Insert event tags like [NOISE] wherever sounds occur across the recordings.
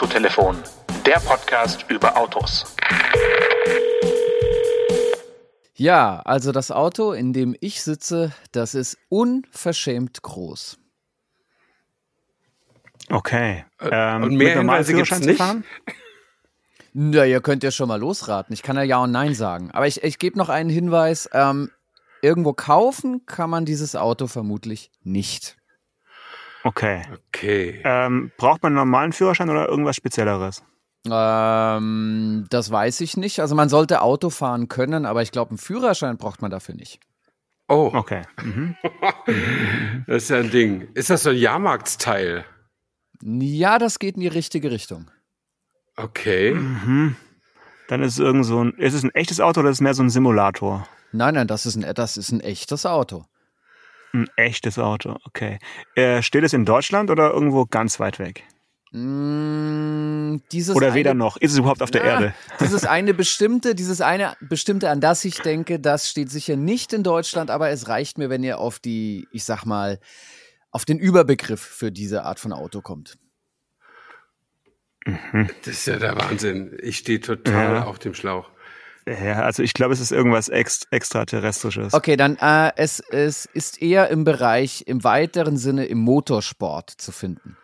Autotelefon, der Podcast über Autos. Ja, also das Auto, in dem ich sitze, das ist unverschämt groß. Okay. Ähm, und mehr Hinweise gibt es nicht? Na, ihr könnt ja schon mal losraten. Ich kann ja Ja und Nein sagen. Aber ich, ich gebe noch einen Hinweis. Ähm, irgendwo kaufen kann man dieses Auto vermutlich nicht. Okay. Okay. Ähm, braucht man einen normalen Führerschein oder irgendwas Spezielleres? Ähm, das weiß ich nicht. Also man sollte Auto fahren können, aber ich glaube, einen Führerschein braucht man dafür nicht. Oh. Okay. Mhm. [LAUGHS] das ist ja ein Ding. Ist das so ein Jahrmarktsteil? Ja, das geht in die richtige Richtung. Okay. Mhm. Dann ist es irgend so ein. Ist es ein echtes Auto oder ist es mehr so ein Simulator? Nein, nein, das ist ein, das ist ein echtes Auto. Ein echtes Auto, okay. Äh, steht es in Deutschland oder irgendwo ganz weit weg? Mm, oder weder eine, noch. Ist es überhaupt auf der ja, Erde? [LAUGHS] Dieses eine bestimmte, dieses eine bestimmte, an das ich denke, das steht sicher nicht in Deutschland, aber es reicht mir, wenn ihr auf die, ich sag mal, auf den Überbegriff für diese Art von Auto kommt. Mhm. Das ist ja der Wahnsinn. Ich stehe total ja. auf dem Schlauch. Ja, also ich glaube, es ist irgendwas ext extraterrestrisches. Okay, dann äh, es, es ist eher im Bereich, im weiteren Sinne im Motorsport zu finden.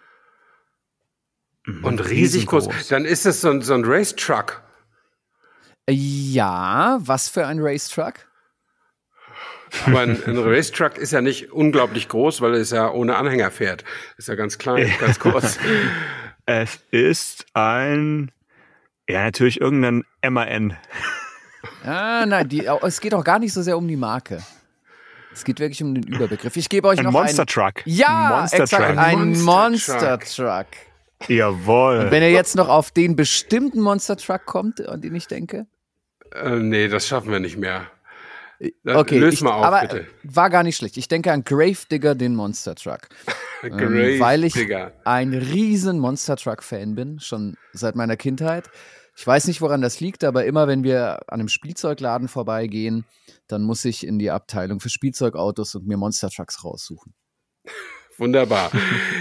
Mhm. Und riesig groß. Dann ist es so ein, so ein Racetruck. Ja, was für ein Racetruck? Aber ein, ein Racetruck ist ja nicht unglaublich groß, weil es ja ohne Anhänger fährt. Ist ja ganz klein, [LAUGHS] ganz kurz. es ist ein, ja, natürlich irgendein MAN. Ah, nein, die, es geht auch gar nicht so sehr um die Marke. Es geht wirklich um den Überbegriff. Ich gebe euch ein noch Monster einen. Truck. Ja, Monster exakt, Truck. ein Monster, Truck. Jawohl. Und wenn ihr jetzt noch auf den bestimmten Monster Truck kommt, an den ich denke? Äh, nee, das schaffen wir nicht mehr. Dann okay, ich, mal auf, aber bitte. War gar nicht schlecht. Ich denke an Gravedigger, den Monster Truck. [LAUGHS] ähm, weil ich ein riesen Monster Truck-Fan bin, schon seit meiner Kindheit. Ich weiß nicht, woran das liegt, aber immer wenn wir an einem Spielzeugladen vorbeigehen, dann muss ich in die Abteilung für Spielzeugautos und mir Monster Trucks raussuchen. [LAUGHS] Wunderbar.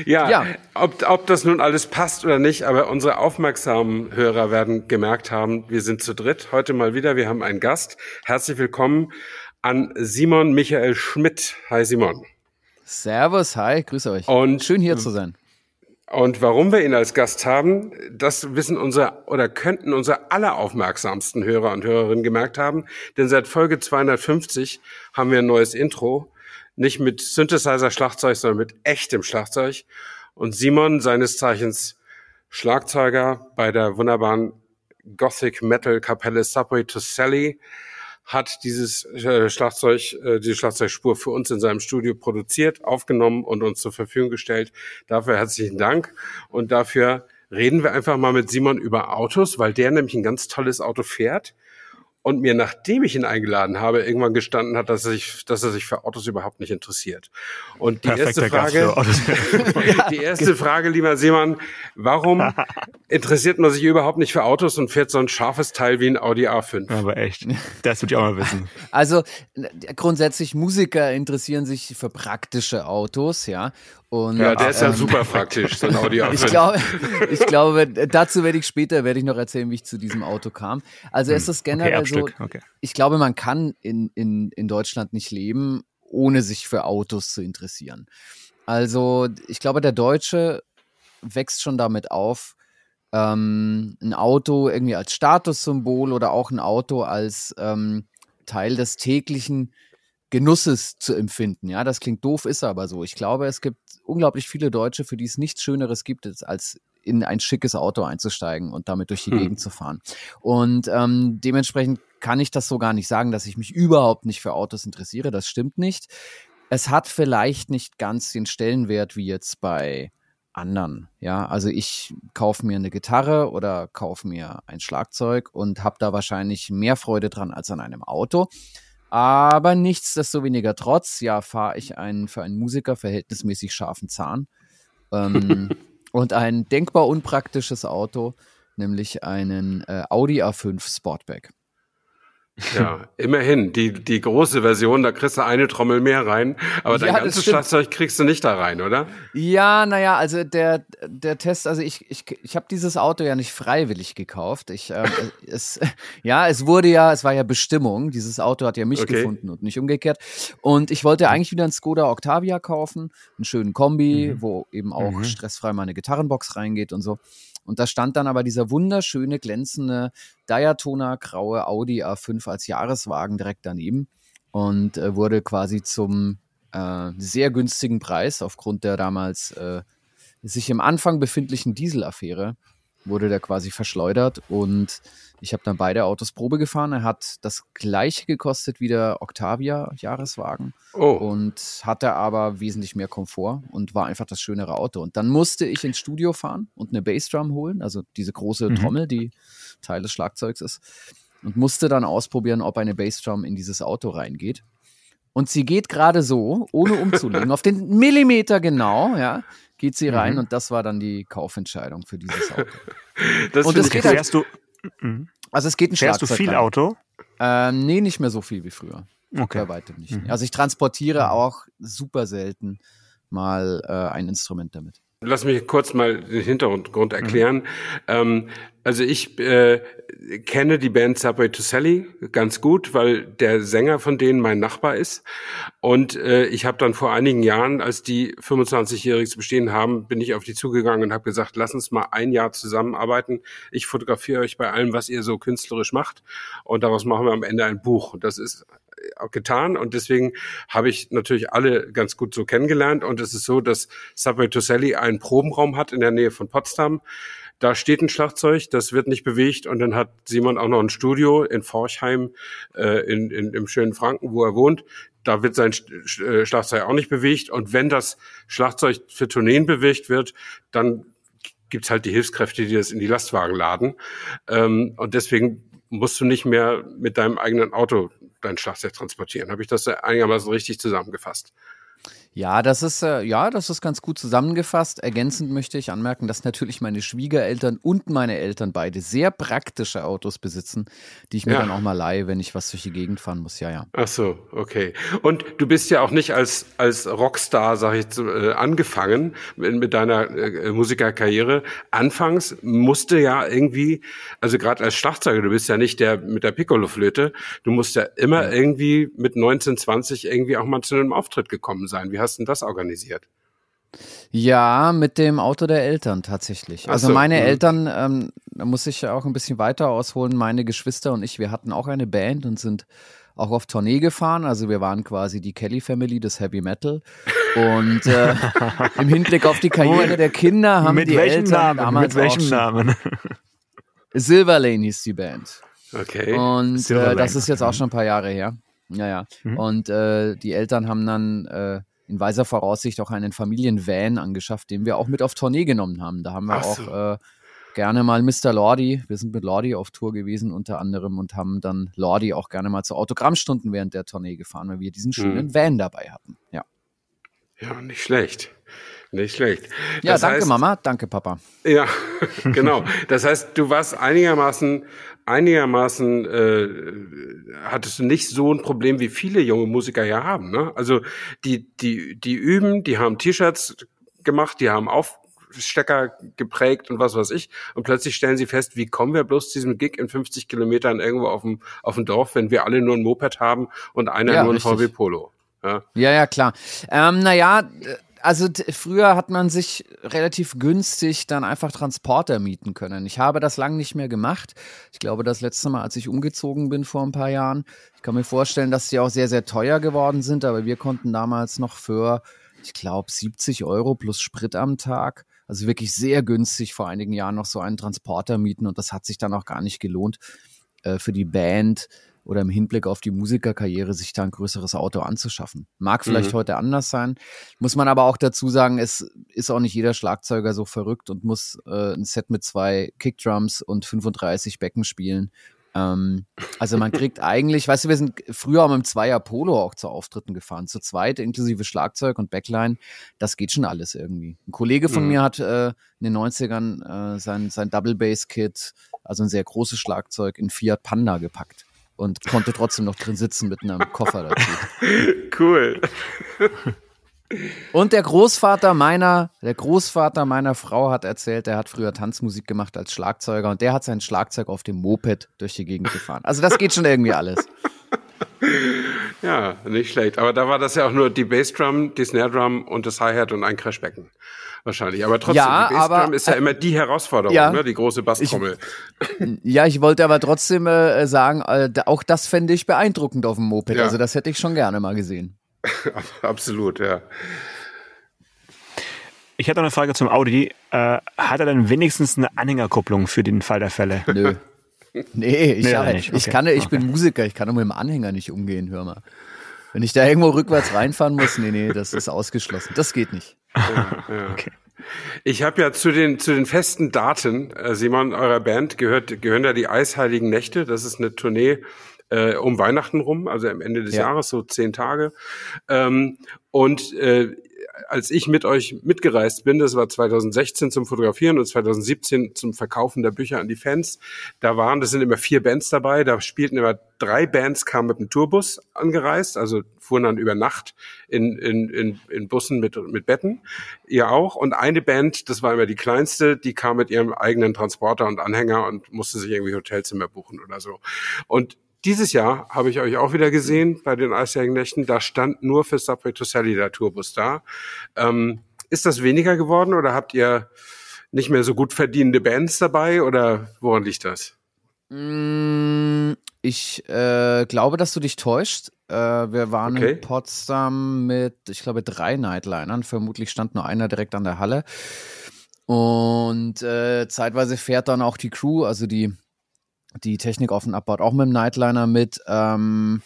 Ja, ja. Ob, ob das nun alles passt oder nicht, aber unsere aufmerksamen Hörer werden gemerkt haben, wir sind zu dritt heute mal wieder. Wir haben einen Gast. Herzlich willkommen an Simon Michael Schmidt. Hi Simon. Servus, hi, grüße euch. Und schön hier zu sein. Und warum wir ihn als Gast haben, das wissen unsere oder könnten unsere alleraufmerksamsten Hörer und Hörerinnen gemerkt haben. Denn seit Folge 250 haben wir ein neues Intro. Nicht mit Synthesizer-Schlagzeug, sondern mit echtem Schlagzeug. Und Simon, seines Zeichens Schlagzeuger bei der wunderbaren Gothic Metal Kapelle Subway to Sally, hat dieses äh, Schlagzeug, äh, diese Schlagzeugspur für uns in seinem Studio produziert, aufgenommen und uns zur Verfügung gestellt. Dafür herzlichen Dank. Und dafür reden wir einfach mal mit Simon über Autos, weil der nämlich ein ganz tolles Auto fährt und mir, nachdem ich ihn eingeladen habe, irgendwann gestanden hat, dass er sich, dass er sich für Autos überhaupt nicht interessiert. Und die Perfekter erste Frage, [LAUGHS] die erste Frage, lieber Seemann, warum [LAUGHS] interessiert man sich überhaupt nicht für Autos und fährt so ein scharfes Teil wie ein Audi A5? Aber echt, das würde ich auch mal wissen. Also grundsätzlich Musiker interessieren sich für praktische Autos, ja. Und, ja, der ist ja ähm, super praktisch, so ein [LAUGHS] Audi A5. ich, glaube, ich glaube, dazu werde ich später, werde ich noch erzählen, wie ich zu diesem Auto kam. Also hm. ist es generell okay, so, okay. ich glaube, man kann in, in, in Deutschland nicht leben, ohne sich für Autos zu interessieren. Also ich glaube, der Deutsche wächst schon damit auf, ähm, ein Auto irgendwie als Statussymbol oder auch ein Auto als ähm, Teil des täglichen Genusses zu empfinden. Ja, das klingt doof, ist aber so. Ich glaube, es gibt unglaublich viele Deutsche, für die es nichts Schöneres gibt, als in ein schickes Auto einzusteigen und damit durch die hm. Gegend zu fahren. Und ähm, dementsprechend kann ich das so gar nicht sagen, dass ich mich überhaupt nicht für Autos interessiere. Das stimmt nicht. Es hat vielleicht nicht ganz den Stellenwert wie jetzt bei anderen. Ja, also ich kaufe mir eine Gitarre oder kaufe mir ein Schlagzeug und habe da wahrscheinlich mehr Freude dran als an einem Auto. Aber nichtsdestoweniger trotz, ja, fahre ich einen für einen Musiker verhältnismäßig scharfen Zahn. Ähm, [LAUGHS] und ein denkbar unpraktisches Auto, nämlich einen äh, Audi A5 Sportback. Ja, immerhin. Die, die große Version, da kriegst du eine Trommel mehr rein, aber dein ja, ganzes Schlagzeug kriegst du nicht da rein, oder? Ja, naja, also der, der Test, also ich, ich, ich habe dieses Auto ja nicht freiwillig gekauft. Ich, äh, [LAUGHS] es, ja, es wurde ja, es war ja Bestimmung. Dieses Auto hat ja mich okay. gefunden und nicht umgekehrt. Und ich wollte eigentlich wieder einen Skoda Octavia kaufen, einen schönen Kombi, mhm. wo eben auch mhm. stressfrei meine Gitarrenbox reingeht und so. Und da stand dann aber dieser wunderschöne, glänzende Daytona graue Audi A5 als Jahreswagen direkt daneben und äh, wurde quasi zum äh, sehr günstigen Preis aufgrund der damals äh, sich im Anfang befindlichen Dieselaffäre wurde der quasi verschleudert und ich habe dann beide Autos Probe gefahren. Er hat das gleiche gekostet wie der Octavia Jahreswagen oh. und hatte aber wesentlich mehr Komfort und war einfach das schönere Auto. Und dann musste ich ins Studio fahren und eine Bassdrum holen, also diese große mhm. Trommel, die Teil des Schlagzeugs ist, und musste dann ausprobieren, ob eine Bassdrum in dieses Auto reingeht. Und sie geht gerade so, ohne umzulegen, [LAUGHS] auf den Millimeter genau, ja, geht sie rein mhm. und das war dann die Kaufentscheidung für dieses Auto. das und es geht halt, du, mhm. Also es geht ein Fährst du viel rein. Auto? Ähm, nee, nicht mehr so viel wie früher. Okay. Bei weitem nicht. Mhm. Also ich transportiere mhm. auch super selten mal äh, ein Instrument damit. Lass mich kurz mal den Hintergrund erklären. Mhm. Ähm, also ich äh, kenne die Band Subway to Sally ganz gut, weil der Sänger von denen mein Nachbar ist. Und äh, ich habe dann vor einigen Jahren, als die 25-jähriges Bestehen haben, bin ich auf die zugegangen und habe gesagt, lass uns mal ein Jahr zusammenarbeiten. Ich fotografiere euch bei allem, was ihr so künstlerisch macht. Und daraus machen wir am Ende ein Buch. Und das ist getan und deswegen habe ich natürlich alle ganz gut so kennengelernt und es ist so, dass Subway to Sally einen Probenraum hat in der Nähe von Potsdam. Da steht ein Schlagzeug, das wird nicht bewegt und dann hat Simon auch noch ein Studio in Forchheim äh, in, in, im schönen Franken, wo er wohnt. Da wird sein äh, Schlagzeug auch nicht bewegt und wenn das Schlagzeug für Tourneen bewegt wird, dann gibt's halt die Hilfskräfte, die das in die Lastwagen laden. Ähm, und deswegen musst du nicht mehr mit deinem eigenen Auto dein Schlagzeug transportieren. Habe ich das einigermaßen richtig zusammengefasst? Ja, das ist äh, ja, das ist ganz gut zusammengefasst. Ergänzend möchte ich anmerken, dass natürlich meine Schwiegereltern und meine Eltern beide sehr praktische Autos besitzen, die ich mir ja. dann auch mal leihe, wenn ich was durch die Gegend fahren muss. Ja, ja. Ach so, okay. Und du bist ja auch nicht als als Rockstar, sag ich, äh, angefangen mit, mit deiner äh, Musikerkarriere. Anfangs musste ja irgendwie, also gerade als Schlagzeuger, du bist ja nicht der mit der Piccolo-Flöte, du musst ja immer ja. irgendwie mit 19, 20 irgendwie auch mal zu einem Auftritt gekommen sein. Wie hast du das organisiert? Ja, mit dem Auto der Eltern tatsächlich. Also so, meine mh. Eltern, ähm, da muss ich auch ein bisschen weiter ausholen, meine Geschwister und ich, wir hatten auch eine Band und sind auch auf Tournee gefahren. Also wir waren quasi die Kelly Family des Heavy Metal. Und äh, [LAUGHS] im Hinblick auf die Karriere der Kinder haben mit die Eltern Namen? damals mit welchem Namen? Silver Lane hieß die Band. Okay. Und äh, das ist jetzt auch schon ein paar Jahre her. Ja, ja. Mhm. Und äh, die Eltern haben dann äh, in weiser Voraussicht auch einen Familienvan angeschafft, den wir auch mit auf Tournee genommen haben. Da haben wir so. auch äh, gerne mal Mr. Lordi, wir sind mit Lordi auf Tour gewesen unter anderem und haben dann Lordi auch gerne mal zu Autogrammstunden während der Tournee gefahren, weil wir diesen mhm. schönen mhm. Van dabei hatten. Ja. Ja, nicht schlecht. Nicht schlecht. Ja, danke heißt, Mama, danke Papa. Ja, [LAUGHS] genau. Das heißt, du warst einigermaßen, einigermaßen, äh, hattest du nicht so ein Problem, wie viele junge Musiker ja haben. Ne? Also die, die, die üben, die haben T-Shirts gemacht, die haben Aufstecker geprägt und was weiß ich. Und plötzlich stellen sie fest, wie kommen wir bloß zu diesem Gig in 50 Kilometern irgendwo auf dem, auf dem Dorf, wenn wir alle nur ein Moped haben und einer ja, nur ein richtig. VW Polo. Ja, ja, ja klar. Ähm, naja, also früher hat man sich relativ günstig dann einfach Transporter mieten können. Ich habe das lang nicht mehr gemacht. Ich glaube, das letzte Mal, als ich umgezogen bin vor ein paar Jahren. Ich kann mir vorstellen, dass sie auch sehr, sehr teuer geworden sind, aber wir konnten damals noch für, ich glaube, 70 Euro plus Sprit am Tag, also wirklich sehr günstig vor einigen Jahren noch so einen Transporter mieten und das hat sich dann auch gar nicht gelohnt äh, für die Band oder im Hinblick auf die Musikerkarriere sich da ein größeres Auto anzuschaffen. Mag vielleicht mhm. heute anders sein, muss man aber auch dazu sagen, es ist auch nicht jeder Schlagzeuger so verrückt und muss äh, ein Set mit zwei Kickdrums und 35 Becken spielen. Ähm, also man kriegt [LAUGHS] eigentlich, weißt du, wir sind früher auch mit dem Zweier Polo auch zu Auftritten gefahren, zu zweit, inklusive Schlagzeug und Backline, das geht schon alles irgendwie. Ein Kollege von mhm. mir hat äh, in den 90ern äh, sein, sein Double Bass Kit, also ein sehr großes Schlagzeug, in Fiat Panda gepackt. Und konnte trotzdem noch drin sitzen mit einem Koffer dazu. [LAUGHS] Cool. Und der Großvater meiner, der Großvater meiner Frau hat erzählt, er hat früher Tanzmusik gemacht als Schlagzeuger und der hat sein Schlagzeug auf dem Moped durch die Gegend gefahren. Also das geht schon irgendwie alles. [LAUGHS] Ja, nicht schlecht. Aber da war das ja auch nur die Bassdrum, die Snare Drum und das Hi-Hat und ein Crashbecken. Wahrscheinlich. Aber trotzdem, ja, die Bassdrum aber, ist ja immer die Herausforderung, ja, ne? die große Basstrommel. Ich, ja, ich wollte aber trotzdem äh, sagen, äh, auch das fände ich beeindruckend auf dem Moped. Ja. Also das hätte ich schon gerne mal gesehen. [LAUGHS] Absolut, ja. Ich hätte noch eine Frage zum Audi. Äh, hat er denn wenigstens eine Anhängerkupplung für den Fall der Fälle? Nö. [LAUGHS] Nee, ich, nee, ja, ich, okay. kann, ich okay. bin Musiker, ich kann nur mit dem Anhänger nicht umgehen, hör mal. Wenn ich da irgendwo rückwärts reinfahren muss, nee, nee, das ist ausgeschlossen. Das geht nicht. Ja, ja. [LAUGHS] Okay. Ich habe ja zu den zu den festen Daten, äh, Simon, eurer Band gehört gehören ja die Eisheiligen Nächte. Das ist eine Tournee äh, um Weihnachten rum, also am Ende des ja. Jahres, so zehn Tage. Ähm, und äh, als ich mit euch mitgereist bin, das war 2016 zum Fotografieren und 2017 zum Verkaufen der Bücher an die Fans, da waren, das sind immer vier Bands dabei, da spielten immer drei Bands, kamen mit dem Tourbus angereist, also fuhren dann über Nacht in, in, in, in Bussen mit, mit Betten, ihr auch. Und eine Band, das war immer die kleinste, die kam mit ihrem eigenen Transporter und Anhänger und musste sich irgendwie Hotelzimmer buchen oder so. Und dieses Jahr habe ich euch auch wieder gesehen bei den Eisjährigen Nächten. Da stand nur für Subway to Sally der Tourbus da. Ähm, ist das weniger geworden oder habt ihr nicht mehr so gut verdienende Bands dabei oder woran liegt das? Mm, ich äh, glaube, dass du dich täuscht. Äh, wir waren okay. in Potsdam mit, ich glaube, drei Nightlinern. Vermutlich stand nur einer direkt an der Halle. Und äh, zeitweise fährt dann auch die Crew, also die die Technik auf und abbaut, auch mit dem Nightliner mit. Ähm,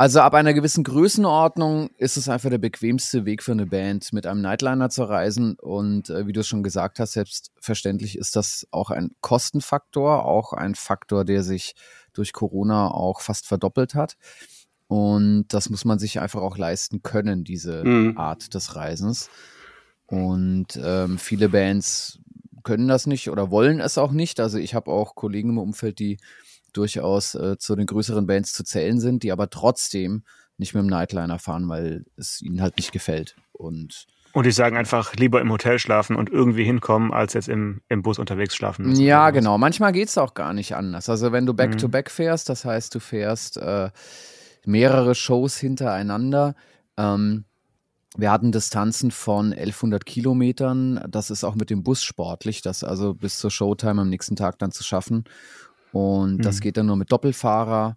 also ab einer gewissen Größenordnung ist es einfach der bequemste Weg für eine Band, mit einem Nightliner zu reisen. Und äh, wie du schon gesagt hast, selbstverständlich ist das auch ein Kostenfaktor, auch ein Faktor, der sich durch Corona auch fast verdoppelt hat. Und das muss man sich einfach auch leisten können, diese mhm. Art des Reisens. Und ähm, viele Bands können das nicht oder wollen es auch nicht. Also ich habe auch Kollegen im Umfeld, die durchaus äh, zu den größeren Bands zu zählen sind, die aber trotzdem nicht mit dem Nightliner fahren, weil es ihnen halt nicht gefällt. Und und die sagen einfach, lieber im Hotel schlafen und irgendwie hinkommen, als jetzt im, im Bus unterwegs schlafen müssen. Ja, genau. Manchmal geht es auch gar nicht anders. Also wenn du Back-to-Back -back fährst, das heißt, du fährst äh, mehrere Shows hintereinander, ähm, wir hatten Distanzen von 1100 Kilometern. Das ist auch mit dem Bus sportlich, das also bis zur Showtime am nächsten Tag dann zu schaffen. Und mhm. das geht dann nur mit Doppelfahrer.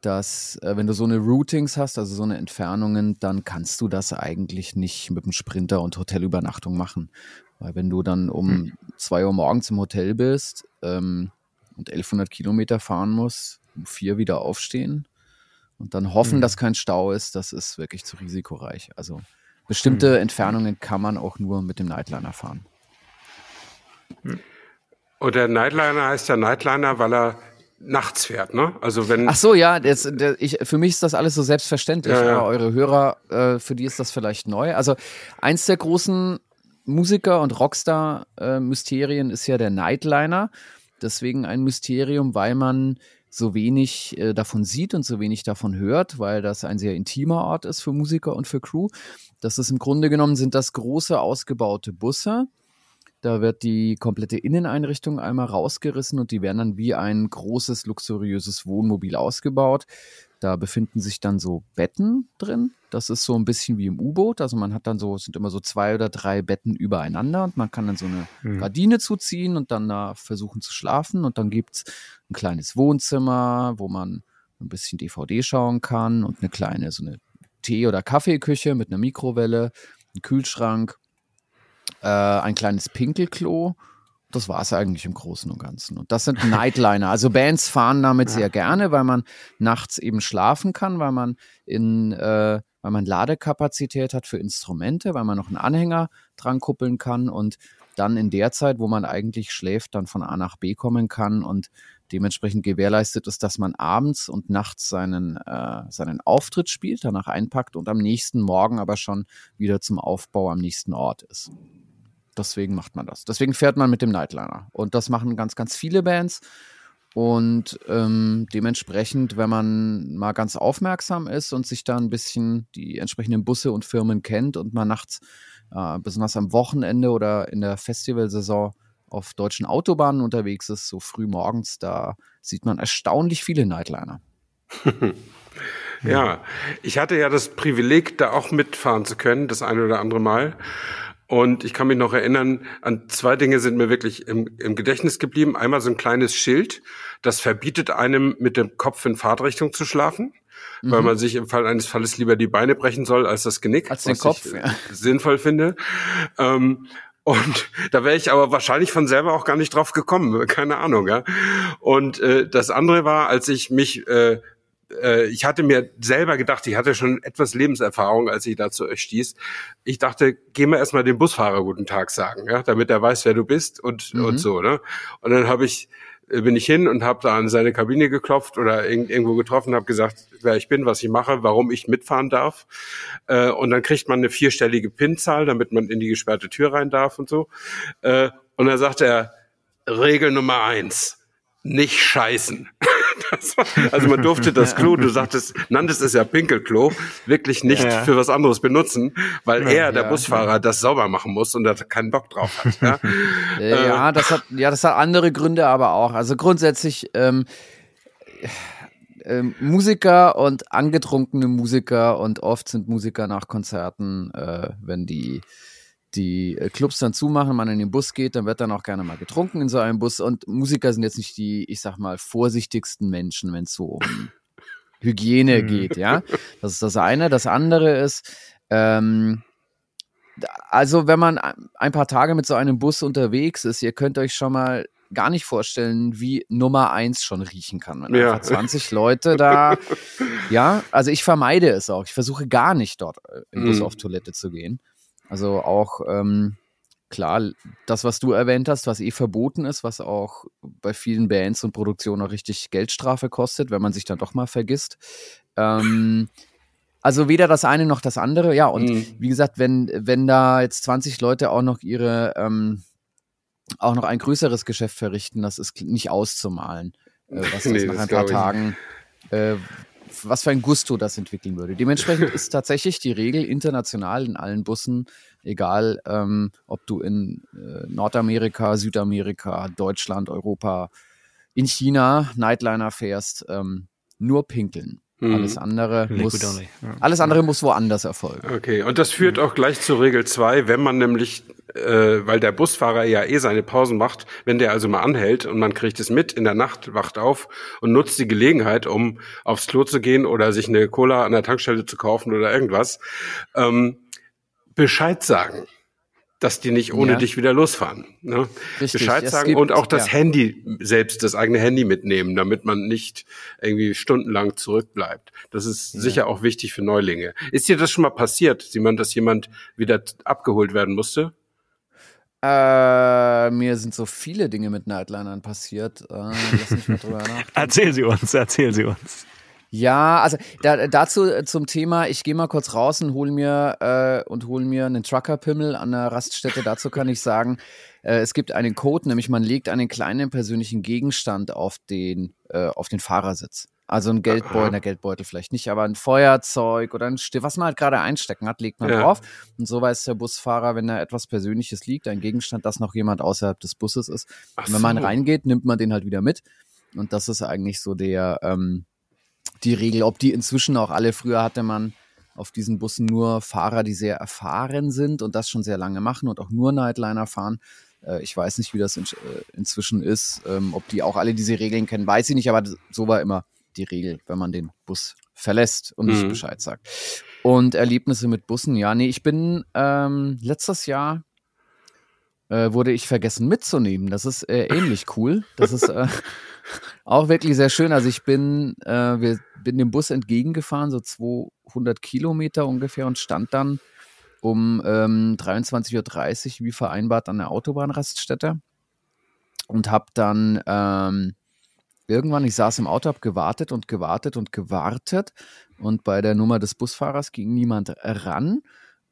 Das, äh, wenn du so eine Routings hast, also so eine Entfernungen, dann kannst du das eigentlich nicht mit dem Sprinter und Hotelübernachtung machen. Weil wenn du dann um mhm. zwei Uhr morgens im Hotel bist ähm, und 1100 Kilometer fahren musst, um vier wieder aufstehen, und dann hoffen, mhm. dass kein Stau ist, das ist wirklich zu risikoreich. Also bestimmte mhm. Entfernungen kann man auch nur mit dem Nightliner fahren. Und der Nightliner heißt ja Nightliner, weil er nachts fährt, ne? Also wenn. Ach so, ja, das, das, ich, für mich ist das alles so selbstverständlich. Ja, ja. Aber eure Hörer, äh, für die ist das vielleicht neu. Also eins der großen Musiker- und Rockstar-Mysterien äh, ist ja der Nightliner. Deswegen ein Mysterium, weil man so wenig äh, davon sieht und so wenig davon hört, weil das ein sehr intimer Ort ist für Musiker und für Crew. Das ist im Grunde genommen sind das große ausgebaute Busse. Da wird die komplette Inneneinrichtung einmal rausgerissen und die werden dann wie ein großes, luxuriöses Wohnmobil ausgebaut. Da befinden sich dann so Betten drin. Das ist so ein bisschen wie im U-Boot. Also man hat dann so, es sind immer so zwei oder drei Betten übereinander und man kann dann so eine mhm. Gardine zuziehen und dann da versuchen zu schlafen. Und dann gibt's ein kleines Wohnzimmer, wo man ein bisschen DVD schauen kann und eine kleine, so eine Tee- oder Kaffeeküche mit einer Mikrowelle, ein Kühlschrank, äh, ein kleines Pinkelklo das war es eigentlich im Großen und Ganzen. Und das sind [LAUGHS] Nightliner. Also Bands fahren damit ja. sehr gerne, weil man nachts eben schlafen kann, weil man in, äh, weil man Ladekapazität hat für Instrumente, weil man noch einen Anhänger dran kuppeln kann und dann in der Zeit, wo man eigentlich schläft, dann von A nach B kommen kann und dementsprechend gewährleistet ist, dass man abends und nachts seinen, äh, seinen Auftritt spielt, danach einpackt und am nächsten Morgen aber schon wieder zum Aufbau am nächsten Ort ist. Deswegen macht man das. Deswegen fährt man mit dem Nightliner. Und das machen ganz, ganz viele Bands. Und ähm, dementsprechend, wenn man mal ganz aufmerksam ist und sich da ein bisschen die entsprechenden Busse und Firmen kennt und mal nachts, äh, besonders am Wochenende oder in der Festivalsaison auf deutschen Autobahnen unterwegs ist, so früh morgens, da sieht man erstaunlich viele Nightliner. [LAUGHS] ja, ich hatte ja das Privileg, da auch mitfahren zu können, das eine oder andere Mal. Und ich kann mich noch erinnern, an zwei Dinge sind mir wirklich im, im, Gedächtnis geblieben. Einmal so ein kleines Schild, das verbietet einem, mit dem Kopf in Fahrtrichtung zu schlafen, mhm. weil man sich im Fall eines Falles lieber die Beine brechen soll als das Genick. Als den Kopf, ich ja. sinnvoll finde. Ähm, und da wäre ich aber wahrscheinlich von selber auch gar nicht drauf gekommen, keine Ahnung. Ja. Und äh, das andere war, als ich mich äh, äh, ich hatte mir selber gedacht, ich hatte schon etwas Lebenserfahrung, als ich da zu euch stieß. Ich dachte, geh mal erstmal dem Busfahrer guten Tag sagen, ja, damit er weiß, wer du bist und, mhm. und so, ne? Und dann habe ich bin ich hin und habe da an seine Kabine geklopft oder irgendwo getroffen, habe gesagt, wer ich bin, was ich mache, warum ich mitfahren darf. Äh, und dann kriegt man eine vierstellige PIN-Zahl, damit man in die gesperrte Tür rein darf und so. Äh, und dann sagt er, Regel Nummer eins, nicht scheißen. [LAUGHS] War, also man durfte das Klo, du sagtest, nanntest es ja Pinkelklo, wirklich nicht ja. für was anderes benutzen, weil ja, er, der ja, Busfahrer, das sauber machen muss und da keinen Bock drauf hat. Ja, [LAUGHS] ja das hat, ja, das hat andere Gründe aber auch. Also grundsätzlich, ähm, ähm, Musiker und angetrunkene Musiker und oft sind Musiker nach Konzerten, äh, wenn die die äh, Clubs dann zumachen, man in den Bus geht, dann wird dann auch gerne mal getrunken in so einem Bus. Und Musiker sind jetzt nicht die, ich sag mal, vorsichtigsten Menschen, wenn es so um [LAUGHS] Hygiene mhm. geht, ja. Das ist das eine. Das andere ist, ähm, also wenn man ein paar Tage mit so einem Bus unterwegs ist, ihr könnt euch schon mal gar nicht vorstellen, wie Nummer eins schon riechen kann. Wenn ja. einfach 20 Leute da, [LAUGHS] ja, also ich vermeide es auch. Ich versuche gar nicht dort äh, im Bus mm. auf Toilette zu gehen. Also auch ähm, klar, das, was du erwähnt hast, was eh verboten ist, was auch bei vielen Bands und Produktionen auch richtig Geldstrafe kostet, wenn man sich dann doch mal vergisst. Ähm, also weder das eine noch das andere. Ja, und mhm. wie gesagt, wenn, wenn da jetzt 20 Leute auch noch ihre, ähm, auch noch ein größeres Geschäft verrichten, das ist nicht auszumalen, äh, was [LAUGHS] nee, das nach ein paar Tagen, äh, was für ein Gusto das entwickeln würde. Dementsprechend ist tatsächlich die Regel international in allen Bussen, egal ähm, ob du in äh, Nordamerika, Südamerika, Deutschland, Europa, in China Nightliner fährst, ähm, nur pinkeln. Mhm. Alles andere muss, ja. alles andere muss woanders erfolgen. Okay, und das führt auch gleich zur Regel 2, wenn man nämlich, äh, weil der Busfahrer ja eh seine Pausen macht, wenn der also mal anhält und man kriegt es mit in der Nacht, wacht auf und nutzt die Gelegenheit, um aufs Klo zu gehen oder sich eine Cola an der Tankstelle zu kaufen oder irgendwas, ähm, Bescheid sagen dass die nicht ohne ja. dich wieder losfahren. Ne? Richtig, Bescheid sagen gibt, und auch das ja. Handy selbst, das eigene Handy mitnehmen, damit man nicht irgendwie stundenlang zurückbleibt. Das ist ja. sicher auch wichtig für Neulinge. Ist dir das schon mal passiert, Simon, dass jemand wieder abgeholt werden musste? Äh, mir sind so viele Dinge mit Nightlinern passiert. Äh, lass mich mal drüber [LAUGHS] nachdenken. Erzähl sie uns, erzähl sie uns. Ja, also da, dazu äh, zum Thema, ich gehe mal kurz raus und hol mir äh, und hol mir einen Truckerpimmel an der Raststätte. Dazu kann ich sagen, äh, es gibt einen Code, nämlich man legt einen kleinen persönlichen Gegenstand auf den äh, auf den Fahrersitz. Also ein Geldbeutel, der Geldbeutel vielleicht nicht, aber ein Feuerzeug oder ein Stift, was man halt gerade einstecken hat, legt man ja. drauf. Und so weiß der Busfahrer, wenn da etwas Persönliches liegt, ein Gegenstand, das noch jemand außerhalb des Busses ist. Ach und wenn man reingeht, nimmt man den halt wieder mit. Und das ist eigentlich so der, ähm, die Regel. Ob die inzwischen auch alle, früher hatte man auf diesen Bussen nur Fahrer, die sehr erfahren sind und das schon sehr lange machen und auch nur Nightliner fahren. Äh, ich weiß nicht, wie das in, äh, inzwischen ist. Ähm, ob die auch alle diese Regeln kennen, weiß ich nicht, aber so war immer die Regel, wenn man den Bus verlässt und nicht mhm. Bescheid sagt. Und Erlebnisse mit Bussen, ja, nee, ich bin ähm, letztes Jahr äh, wurde ich vergessen mitzunehmen. Das ist äh, ähnlich cool. Das ist äh, [LAUGHS] auch wirklich sehr schön. Also ich bin, äh, wir bin dem Bus entgegengefahren, so 200 Kilometer ungefähr und stand dann um ähm, 23.30 Uhr wie vereinbart an der Autobahnraststätte und habe dann ähm, irgendwann, ich saß im Auto, habe gewartet und gewartet und gewartet und bei der Nummer des Busfahrers ging niemand ran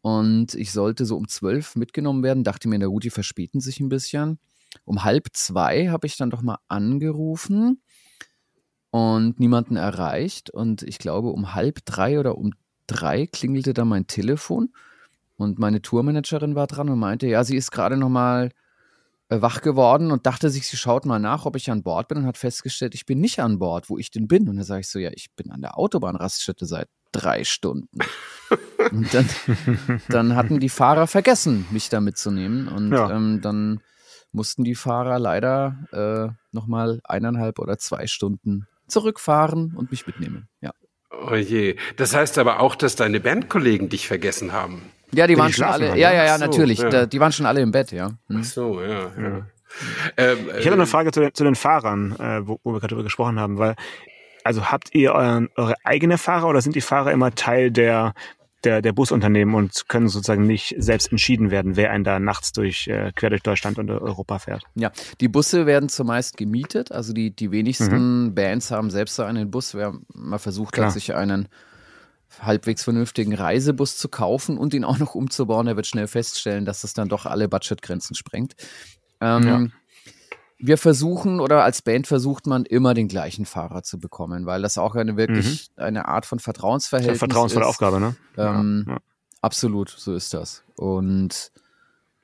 und ich sollte so um 12 mitgenommen werden, dachte mir, na gut, die verspäten sich ein bisschen. Um halb zwei habe ich dann doch mal angerufen und niemanden erreicht. Und ich glaube, um halb drei oder um drei klingelte dann mein Telefon und meine Tourmanagerin war dran und meinte, ja, sie ist gerade noch mal äh, wach geworden und dachte sich, sie schaut mal nach, ob ich an Bord bin und hat festgestellt, ich bin nicht an Bord, wo ich denn bin. Und dann sage ich so, ja, ich bin an der Autobahnraststätte seit drei Stunden. und dann, [LAUGHS] dann, hatten die Fahrer vergessen, mich da mitzunehmen. Und ja. ähm, dann mussten die Fahrer leider äh, nochmal eineinhalb oder zwei Stunden zurückfahren und mich mitnehmen. Ja. Oh je. Das heißt aber auch, dass deine Bandkollegen dich vergessen haben. Ja, die, die waren schon alle. Haben. Ja, ja, ja, so, natürlich. Ja. Die waren schon alle im Bett, ja. Hm. Ach so, ja, ja. Ähm, ich hätte eine äh, Frage zu den, zu den Fahrern, äh, wo, wo wir gerade drüber gesprochen haben, weil also habt ihr euren, eure eigene Fahrer oder sind die Fahrer immer Teil der der, der Busunternehmen und können sozusagen nicht selbst entschieden werden, wer einen da nachts durch, äh, quer durch Deutschland und Europa fährt. Ja, die Busse werden zumeist gemietet. Also die, die wenigsten mhm. Bands haben selbst so einen Bus. Wer mal versucht Klar. hat, sich einen halbwegs vernünftigen Reisebus zu kaufen und ihn auch noch umzubauen, der wird schnell feststellen, dass das dann doch alle Budgetgrenzen sprengt. Ähm, ja. Wir versuchen oder als Band versucht man immer den gleichen Fahrer zu bekommen, weil das auch eine wirklich mhm. eine Art von Vertrauensverhältnis ist. Eine vertrauensvolle ist. Aufgabe, ne? Ähm, ja, ja. Absolut, so ist das. Und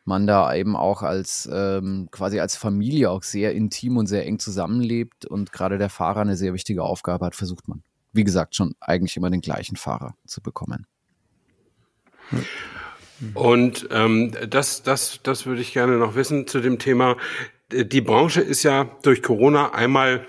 man da eben auch als ähm, quasi als Familie auch sehr intim und sehr eng zusammenlebt und gerade der Fahrer eine sehr wichtige Aufgabe hat, versucht man wie gesagt, schon eigentlich immer den gleichen Fahrer zu bekommen. Und ähm, das, das, das würde ich gerne noch wissen zu dem Thema. Die Branche ist ja durch Corona einmal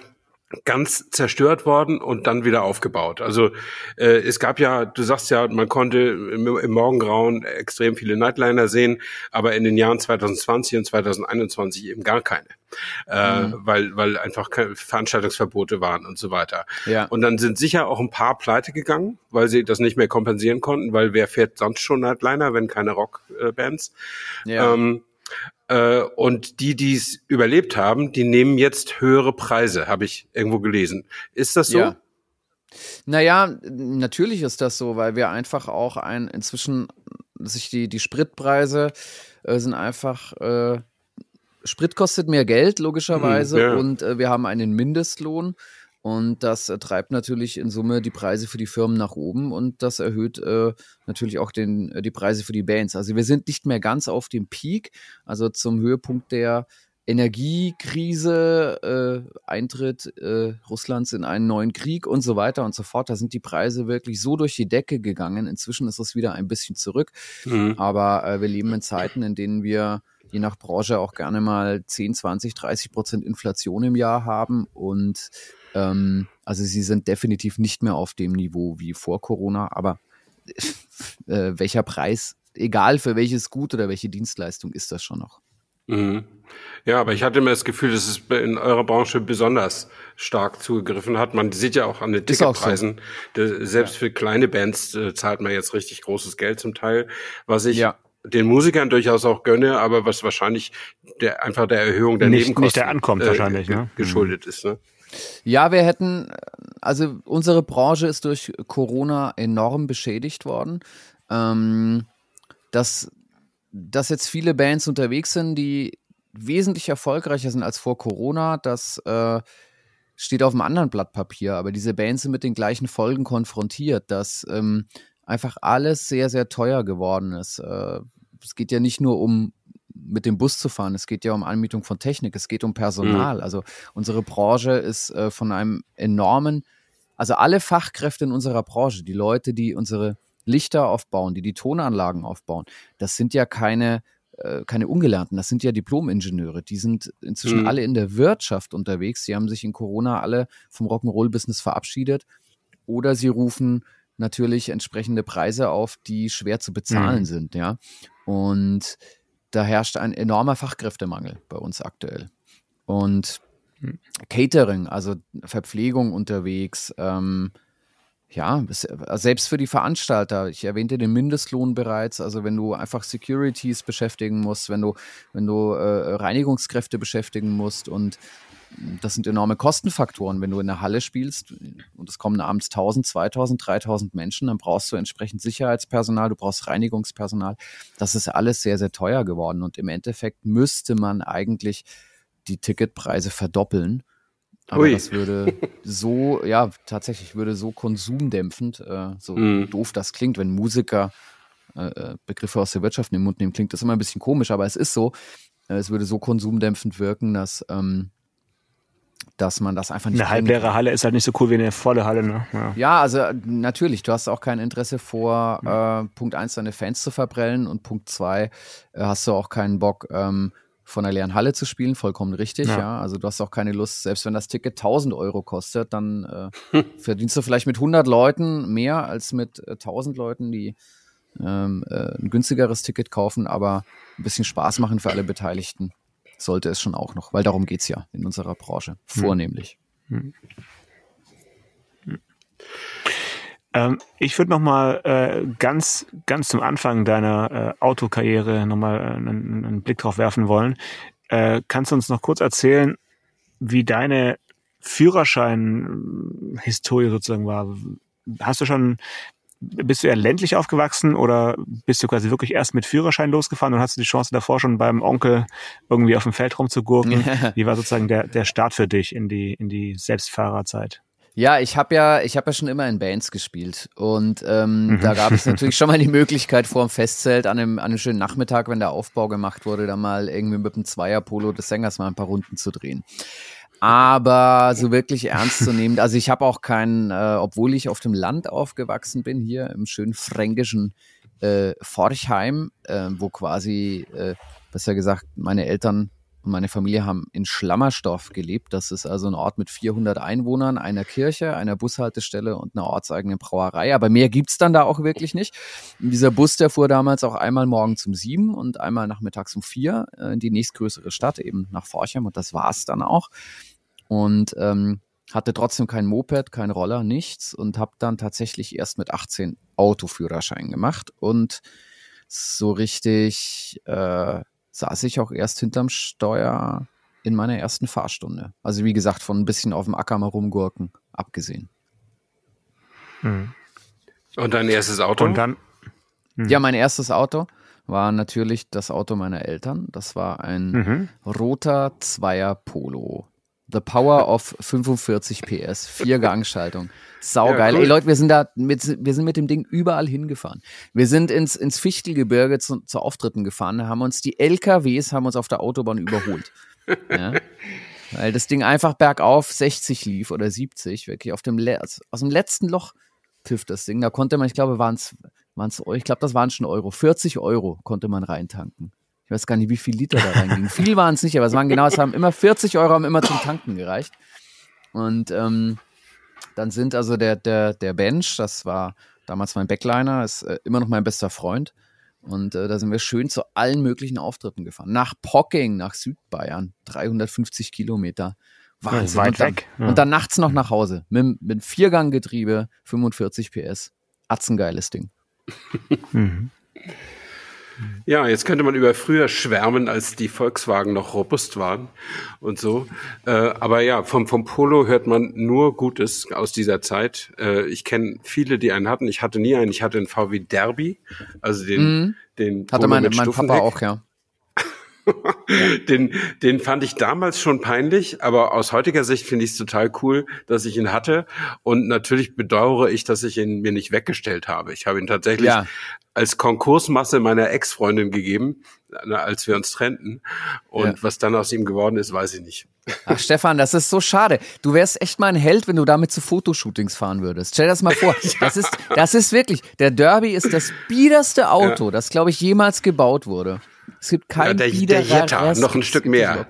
ganz zerstört worden und dann wieder aufgebaut. Also äh, es gab ja, du sagst ja, man konnte im, im, Morgengrauen extrem viele Nightliner sehen, aber in den Jahren 2020 und 2021 eben gar keine, äh, mhm. weil weil einfach Veranstaltungsverbote waren und so weiter. Ja. Und dann sind sicher auch ein paar pleite gegangen, weil sie das nicht mehr kompensieren konnten, weil wer fährt sonst schon Nightliner, wenn keine Rockbands? Ja. Ähm, äh, und die, die es überlebt haben, die nehmen jetzt höhere Preise, habe ich irgendwo gelesen. Ist das so? Ja. Naja, natürlich ist das so, weil wir einfach auch ein, inzwischen sich die, die Spritpreise äh, sind einfach, äh, Sprit kostet mehr Geld, logischerweise, hm, ja. und äh, wir haben einen Mindestlohn. Und das äh, treibt natürlich in Summe die Preise für die Firmen nach oben und das erhöht äh, natürlich auch den, äh, die Preise für die Bands. Also wir sind nicht mehr ganz auf dem Peak, also zum Höhepunkt der Energiekrise, äh, Eintritt äh, Russlands in einen neuen Krieg und so weiter und so fort. Da sind die Preise wirklich so durch die Decke gegangen. Inzwischen ist es wieder ein bisschen zurück. Mhm. Aber äh, wir leben in Zeiten, in denen wir je nach Branche auch gerne mal 10, 20, 30 Prozent Inflation im Jahr haben. Und ähm, also sie sind definitiv nicht mehr auf dem Niveau wie vor Corona, aber [LAUGHS] äh, welcher Preis, egal für welches Gut oder welche Dienstleistung, ist das schon noch. Mhm. Ja, aber ich hatte immer das Gefühl, dass es in eurer Branche besonders stark zugegriffen hat. Man sieht ja auch an den Ticketpreisen, so. selbst ja. für kleine Bands äh, zahlt man jetzt richtig großes Geld zum Teil, was ich ja. den Musikern durchaus auch gönne, aber was wahrscheinlich der, einfach der Erhöhung der nicht, Nebenkosten nicht der ankommt äh, wahrscheinlich, ne? geschuldet mhm. ist. Ne? Ja, wir hätten, also unsere Branche ist durch Corona enorm beschädigt worden. Ähm, dass, dass jetzt viele Bands unterwegs sind, die wesentlich erfolgreicher sind als vor Corona, das äh, steht auf einem anderen Blatt Papier. Aber diese Bands sind mit den gleichen Folgen konfrontiert, dass ähm, einfach alles sehr, sehr teuer geworden ist. Äh, es geht ja nicht nur um mit dem Bus zu fahren. Es geht ja um Anmietung von Technik, es geht um Personal. Mhm. Also unsere Branche ist äh, von einem enormen, also alle Fachkräfte in unserer Branche, die Leute, die unsere Lichter aufbauen, die die Tonanlagen aufbauen, das sind ja keine äh, keine Ungelernten, das sind ja Diplom-Ingenieure. Die sind inzwischen mhm. alle in der Wirtschaft unterwegs. Sie haben sich in Corona alle vom Rock'n'Roll-Business verabschiedet. Oder sie rufen natürlich entsprechende Preise auf, die schwer zu bezahlen mhm. sind, ja. Und da herrscht ein enormer Fachkräftemangel bei uns aktuell. Und hm. Catering, also Verpflegung unterwegs, ähm, ja, selbst für die Veranstalter. Ich erwähnte den Mindestlohn bereits. Also wenn du einfach Securities beschäftigen musst, wenn du, wenn du äh, Reinigungskräfte beschäftigen musst und das sind enorme Kostenfaktoren. Wenn du in der Halle spielst und es kommen abends 1000, 2000, 3000 Menschen, dann brauchst du entsprechend Sicherheitspersonal, du brauchst Reinigungspersonal. Das ist alles sehr, sehr teuer geworden. Und im Endeffekt müsste man eigentlich die Ticketpreise verdoppeln, Aber Ui. das würde [LAUGHS] so, ja, tatsächlich würde so konsumdämpfend, äh, so mm. doof das klingt, wenn Musiker äh, äh, Begriffe aus der Wirtschaft in den Mund nehmen, klingt das immer ein bisschen komisch, aber es ist so. Äh, es würde so konsumdämpfend wirken, dass, ähm, dass man das einfach nicht. Eine halbleere Halle ist halt nicht so cool wie eine volle Halle, ne? Ja, ja also äh, natürlich, du hast auch kein Interesse vor, äh, Punkt eins deine Fans zu verbrellen und Punkt zwei äh, hast du auch keinen Bock, ähm, von einer leeren Halle zu spielen, vollkommen richtig, ja. ja. Also du hast auch keine Lust, selbst wenn das Ticket 1000 Euro kostet, dann äh, verdienst du vielleicht mit 100 Leuten mehr als mit äh, 1000 Leuten, die ähm, äh, ein günstigeres Ticket kaufen, aber ein bisschen Spaß machen für alle Beteiligten sollte es schon auch noch, weil darum geht's ja in unserer Branche, hm. vornehmlich. Hm. Hm. Ähm, ich würde noch mal äh, ganz, ganz zum Anfang deiner äh, Autokarriere noch mal äh, einen, einen, Blick drauf werfen wollen. Äh, kannst du uns noch kurz erzählen, wie deine Führerschein-Historie sozusagen war? Hast du schon, bist du eher ländlich aufgewachsen oder bist du quasi wirklich erst mit Führerschein losgefahren und hast du die Chance davor schon beim Onkel irgendwie auf dem Feld rumzugurken? [LAUGHS] Wie war sozusagen der, der Start für dich in die, in die Selbstfahrerzeit? Ja, ich habe ja, ich habe ja schon immer in Bands gespielt und ähm, mhm. da gab es [LAUGHS] natürlich schon mal die Möglichkeit vor dem Festzelt an einem, an einem schönen Nachmittag, wenn der Aufbau gemacht wurde, da mal irgendwie mit dem Zweier-Polo des Sängers mal ein paar Runden zu drehen. Aber so wirklich ernst zu nehmen, also ich habe auch keinen, äh, obwohl ich auf dem Land aufgewachsen bin, hier im schönen fränkischen äh, Forchheim, äh, wo quasi, äh, besser gesagt, meine Eltern und meine Familie haben in Schlammersdorf gelebt. Das ist also ein Ort mit 400 Einwohnern, einer Kirche, einer Bushaltestelle und einer ortseigenen Brauerei. Aber mehr gibt's dann da auch wirklich nicht. Und dieser Bus, der fuhr damals auch einmal morgens um sieben und einmal nachmittags um vier äh, in die nächstgrößere Stadt, eben nach Forchheim. Und das war's dann auch. Und ähm, hatte trotzdem kein Moped, kein Roller, nichts und habe dann tatsächlich erst mit 18 Autoführerschein gemacht und so richtig äh, saß ich auch erst hinterm Steuer in meiner ersten Fahrstunde. Also wie gesagt, von ein bisschen auf dem Acker mal rumgurken abgesehen. Hm. Und dein erstes Auto? Und dann? Hm. Ja, mein erstes Auto war natürlich das Auto meiner Eltern. Das war ein mhm. roter Zweier Polo. The Power of 45 PS, Viergangschaltung. Saugeil. Ja, cool. Ey Leute, wir sind da mit, wir sind mit dem Ding überall hingefahren. Wir sind ins, ins Fichtelgebirge zu, zu Auftritten gefahren, haben uns die LKWs haben uns auf der Autobahn überholt. Ja? [LAUGHS] Weil das Ding einfach bergauf 60 lief oder 70, wirklich auf dem, Le aus dem letzten Loch pfiff das Ding. Da konnte man, ich glaube, waren es, ich glaube, das waren schon Euro. 40 Euro konnte man reintanken. Ich weiß gar nicht, wie viel Liter da reinging. viel waren es nicht, aber es waren genau, es haben immer 40 Euro haben immer zum Tanken gereicht. Und ähm, dann sind also der, der, der Bench, das war damals mein Backliner, ist äh, immer noch mein bester Freund. Und äh, da sind wir schön zu allen möglichen Auftritten gefahren. Nach Pocking, nach Südbayern, 350 Kilometer. Wahnsinn. Weit und dann, weg. Ja. Und dann nachts noch nach Hause mit, mit Vierganggetriebe, 45 PS. Atzengeiles Ding. [LAUGHS] mhm. Ja, jetzt könnte man über früher schwärmen, als die Volkswagen noch robust waren und so. Äh, aber ja, vom, vom Polo hört man nur Gutes aus dieser Zeit. Äh, ich kenne viele, die einen hatten. Ich hatte nie einen. Ich hatte einen VW Derby, also den, mhm. den hatte meine, mein Papa auch, ja. [LAUGHS] den, den fand ich damals schon peinlich, aber aus heutiger Sicht finde ich es total cool, dass ich ihn hatte. Und natürlich bedauere ich, dass ich ihn mir nicht weggestellt habe. Ich habe ihn tatsächlich ja. als Konkursmasse meiner Ex-Freundin gegeben, als wir uns trennten. Und ja. was dann aus ihm geworden ist, weiß ich nicht. Ach, Stefan, das ist so schade. Du wärst echt mal ein Held, wenn du damit zu Fotoshootings fahren würdest. Stell das mal vor. [LAUGHS] ja. Das ist, das ist wirklich, der Derby ist das biederste Auto, das, glaube ich, jemals gebaut wurde. Es gibt kein ja, der, der Jetta, noch ein Stück mehr.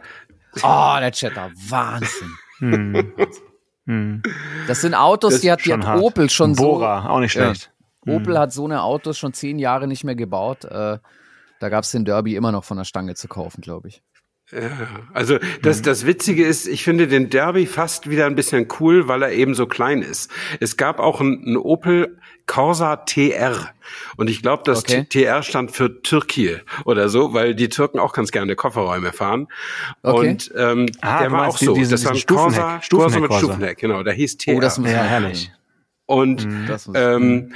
Oh, der Jetta, Wahnsinn. Hm. Hm. Das sind Autos, das die hat, die hat Opel schon Bora, so. auch nicht schlecht. Ja. Hm. Opel hat so eine Autos schon zehn Jahre nicht mehr gebaut. Äh, da gab es den Derby immer noch von der Stange zu kaufen, glaube ich. Ja, also das, das Witzige ist, ich finde den Derby fast wieder ein bisschen cool, weil er eben so klein ist. Es gab auch einen Opel Corsa TR und ich glaube, das okay. TR stand für Türkei oder so, weil die Türken auch ganz gerne Kofferräume fahren. Okay. Und ähm, ah, der war auch so. Diese, das war ein Corsa, Corsa mit Stufenheck, genau. Der hieß TR. Oh, das muss ja herrlich. Und mhm, ähm,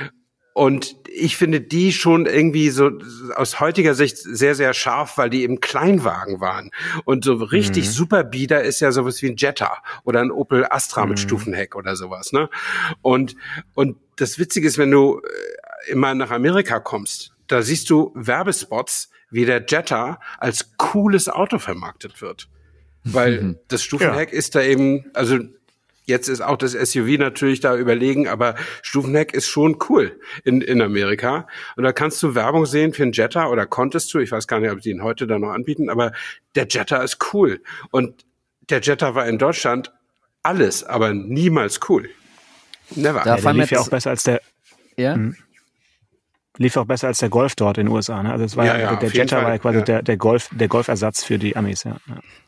und ich finde die schon irgendwie so aus heutiger Sicht sehr, sehr scharf, weil die eben Kleinwagen waren. Und so richtig mhm. super Bieder ist ja sowas wie ein Jetta oder ein Opel Astra mhm. mit Stufenheck oder sowas. Ne? Und, und das Witzige ist, wenn du äh, immer nach Amerika kommst, da siehst du Werbespots, wie der Jetta als cooles Auto vermarktet wird. Weil mhm. [LAUGHS] das Stufenheck ja. ist da eben, also Jetzt ist auch das SUV natürlich da überlegen, aber Stufenheck ist schon cool in, in Amerika. Und da kannst du Werbung sehen für einen Jetta oder konntest du, ich weiß gar nicht, ob sie ihn heute da noch anbieten, aber der Jetta ist cool. Und der Jetta war in Deutschland alles, aber niemals cool. Never. Da ja, der lief ja auch besser als der. Ja. Mh lief auch besser als der Golf dort in den USA. Ne? Also es war ja, ja, der Jetta war ja quasi der, der Golf, der Golfersatz für die Amis. Ja.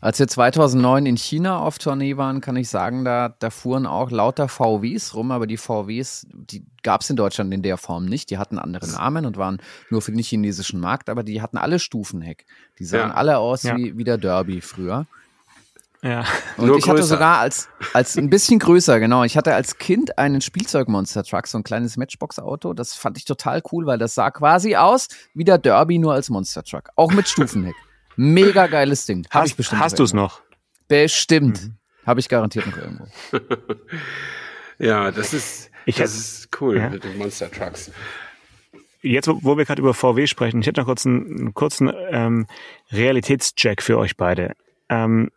Als wir 2009 in China auf Tournee waren, kann ich sagen, da, da fuhren auch lauter VWs rum, aber die VWs, die gab es in Deutschland in der Form nicht. Die hatten andere Namen und waren nur für den chinesischen Markt, aber die hatten alle Stufenheck. Die sahen alle aus wie, wie der Derby früher. Ja. Und Nur ich größer. hatte sogar als, als ein bisschen größer, genau. Ich hatte als Kind einen Spielzeug-Monster-Truck, so ein kleines Matchbox-Auto. Das fand ich total cool, weil das sah quasi aus wie der Derby, nur als Monster-Truck. Auch mit Stufenheck. Mega geiles Ding. Hab hast, ich bestimmt. Hast du es noch? Bestimmt. Mhm. Habe ich garantiert noch irgendwo. [LAUGHS] ja, das ist, ich das ist cool ja. mit den Monster-Trucks jetzt, wo wir gerade über VW sprechen, ich hätte noch kurz einen, einen kurzen ähm, Realitätscheck für euch beide. Ähm,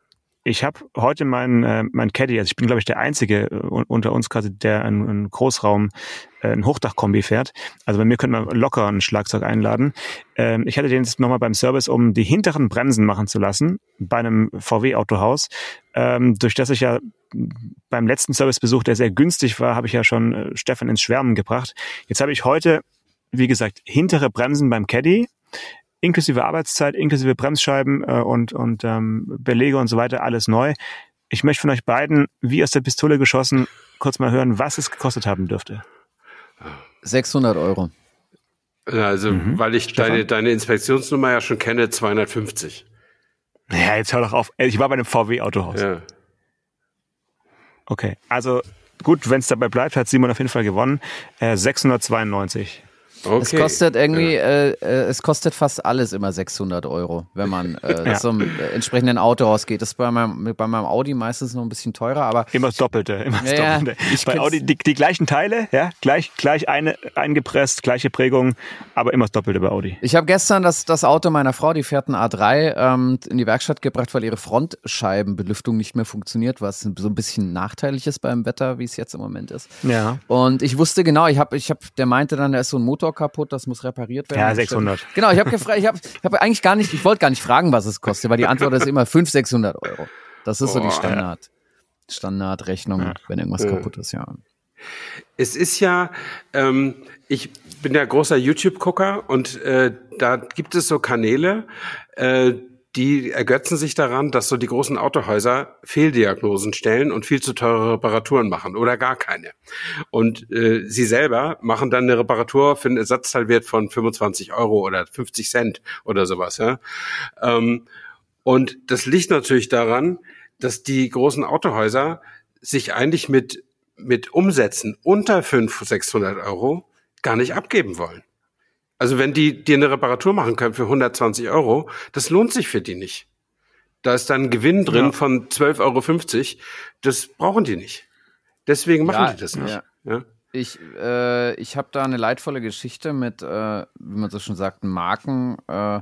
ich habe heute mein, äh, mein Caddy, also ich bin, glaube ich, der Einzige äh, unter uns quasi, der einen, Großraum, äh, ein Hochdachkombi fährt. Also bei mir könnte man locker ein Schlagzeug einladen. Ähm, ich hatte den jetzt nochmal beim Service, um die hinteren Bremsen machen zu lassen, bei einem VW-Autohaus. Ähm, durch das ich ja beim letzten Servicebesuch, der sehr günstig war, habe ich ja schon äh, Stefan ins Schwärmen gebracht. Jetzt habe ich heute, wie gesagt, hintere Bremsen beim Caddy inklusive Arbeitszeit, inklusive Bremsscheiben äh, und, und ähm, Belege und so weiter, alles neu. Ich möchte von euch beiden, wie aus der Pistole geschossen, kurz mal hören, was es gekostet haben dürfte. 600 Euro. Also, mhm. weil ich deine, deine Inspektionsnummer ja schon kenne, 250. Ja, jetzt hör doch auf. Ich war bei einem VW-Autohaus. Ja. Okay, also gut, wenn es dabei bleibt, hat Simon auf jeden Fall gewonnen. Äh, 692. Okay. Es kostet irgendwie, ja. äh, äh, es kostet fast alles immer 600 Euro, wenn man äh, [LAUGHS] ja. [LAUGHS] zum äh, entsprechenden Auto ausgeht. Das ist bei meinem, bei meinem Audi meistens noch ein bisschen teurer, aber. Immer das Doppelte, immer das ja, Doppelte. bei Audi die, die, gleichen Teile, ja, gleich, gleich eine, eingepresst, gleiche Prägung, aber immer das Doppelte bei Audi. Ich habe gestern das, das Auto meiner Frau, die fährt ein A3, ähm, in die Werkstatt gebracht, weil ihre Frontscheibenbelüftung nicht mehr funktioniert, was so ein bisschen nachteilig ist beim Wetter, wie es jetzt im Moment ist. Ja. Und ich wusste genau, ich habe, ich habe, der meinte dann, da ist so ein Motor kaputt, das muss repariert werden. Ja, 600. Genau, ich habe gefragt, ich habe hab eigentlich gar nicht, ich wollte gar nicht fragen, was es kostet, weil die Antwort ist immer 500, 600 Euro. Das ist oh, so die Standard, ja. Standardrechnung, ja. wenn irgendwas kaputt ist, ja. Es ist ja, ähm, ich bin ja großer YouTube-Gucker und äh, da gibt es so Kanäle, äh, die ergötzen sich daran, dass so die großen Autohäuser Fehldiagnosen stellen und viel zu teure Reparaturen machen oder gar keine. Und äh, sie selber machen dann eine Reparatur für einen Ersatzteilwert von 25 Euro oder 50 Cent oder sowas. Ja? Ähm, und das liegt natürlich daran, dass die großen Autohäuser sich eigentlich mit, mit Umsätzen unter 500, 600 Euro gar nicht abgeben wollen. Also wenn die dir eine Reparatur machen können für 120 Euro, das lohnt sich für die nicht. Da ist dann ein Gewinn drin ja. von 12,50 Euro. Das brauchen die nicht. Deswegen machen ja, die das nicht. Ja. Ich, äh, ich habe da eine leidvolle Geschichte mit, äh, wie man so schon sagt, Marken, äh,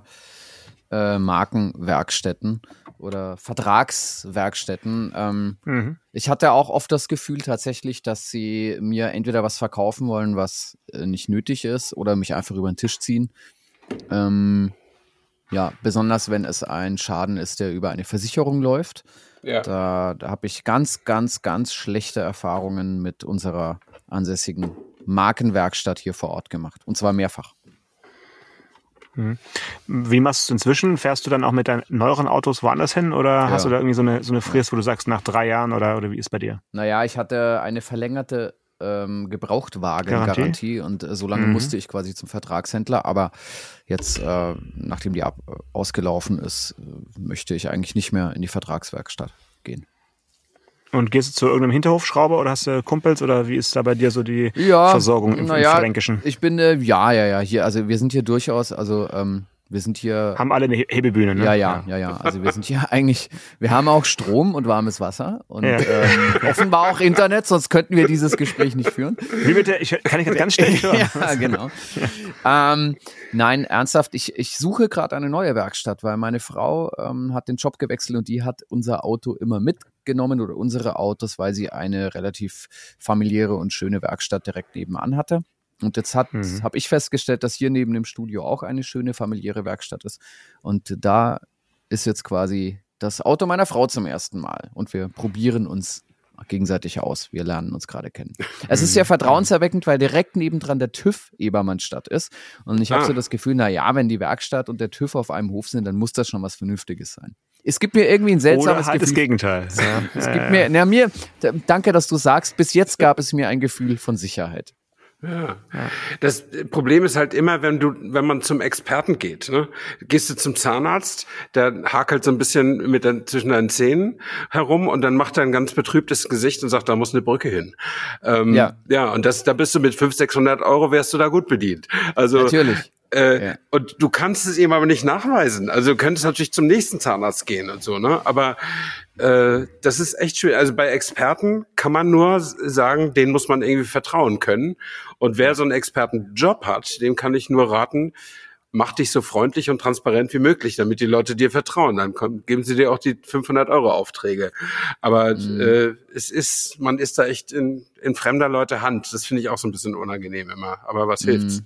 äh Markenwerkstätten oder Vertragswerkstätten. Ähm, mhm. Ich hatte auch oft das Gefühl tatsächlich, dass sie mir entweder was verkaufen wollen, was äh, nicht nötig ist, oder mich einfach über den Tisch ziehen. Ähm, ja, besonders wenn es ein Schaden ist, der über eine Versicherung läuft. Ja. Da, da habe ich ganz, ganz, ganz schlechte Erfahrungen mit unserer ansässigen Markenwerkstatt hier vor Ort gemacht. Und zwar mehrfach. Mhm. Wie machst du es inzwischen? Fährst du dann auch mit deinen neueren Autos woanders hin oder ja. hast du da irgendwie so eine, so eine Frist, wo du sagst, nach drei Jahren oder, oder wie ist bei dir? Naja, ich hatte eine verlängerte ähm, Gebrauchtwagen-Garantie und äh, so lange mhm. musste ich quasi zum Vertragshändler, aber jetzt, äh, nachdem die ab, ausgelaufen ist, äh, möchte ich eigentlich nicht mehr in die Vertragswerkstatt gehen. Und gehst du zu irgendeinem Hinterhofschrauber oder hast du Kumpels oder wie ist da bei dir so die ja, Versorgung im, ja, im Fränkischen? Ich bin, äh, ja, ja, ja, hier, also wir sind hier durchaus, also ähm, wir sind hier. Haben alle eine Hebebühne, ne? Ja, ja, ja, ja. Also wir sind hier [LAUGHS] eigentlich, wir haben auch Strom und warmes Wasser und ja. ähm, offenbar auch Internet, sonst könnten wir dieses Gespräch nicht führen. Wie bitte? Ich, kann ich das ganz schnell [LAUGHS] hören? ja, genau. Ähm, nein, ernsthaft, ich, ich suche gerade eine neue Werkstatt, weil meine Frau ähm, hat den Job gewechselt und die hat unser Auto immer mitgenommen oder unsere Autos, weil sie eine relativ familiäre und schöne Werkstatt direkt nebenan hatte. Und jetzt mhm. habe ich festgestellt, dass hier neben dem Studio auch eine schöne familiäre Werkstatt ist. Und da ist jetzt quasi das Auto meiner Frau zum ersten Mal. Und wir probieren uns gegenseitig aus. Wir lernen uns gerade kennen. Es ist sehr vertrauenserweckend, weil direkt nebendran der TÜV Ebermannstadt ist. Und ich habe ah. so das Gefühl, na ja, wenn die Werkstatt und der TÜV auf einem Hof sind, dann muss das schon was Vernünftiges sein. Es gibt mir irgendwie ein seltsames Oder halt Gefühl. das Gegenteil. Ja, es gibt mir, na, mir, danke, dass du sagst, bis jetzt gab es mir ein Gefühl von Sicherheit. Ja. Das Problem ist halt immer, wenn du, wenn man zum Experten geht, ne? gehst du zum Zahnarzt, der hakelt so ein bisschen mit den, zwischen deinen Zähnen herum und dann macht er ein ganz betrübtes Gesicht und sagt, da muss eine Brücke hin. Ähm, ja. Ja, und das, da bist du mit 500, 600 Euro wärst du da gut bedient. Also, Natürlich. Äh, ja. Und du kannst es ihm aber nicht nachweisen. Also du könntest natürlich zum nächsten Zahnarzt gehen und so, ne? Aber äh, das ist echt schwer. Also bei Experten kann man nur sagen, denen muss man irgendwie vertrauen können. Und wer so einen Expertenjob hat, dem kann ich nur raten, mach dich so freundlich und transparent wie möglich, damit die Leute dir vertrauen. Dann kommen, geben sie dir auch die 500 Euro Aufträge. Aber mhm. äh, es ist, man ist da echt in, in fremder Leute Hand. Das finde ich auch so ein bisschen unangenehm immer. Aber was mhm. hilft's?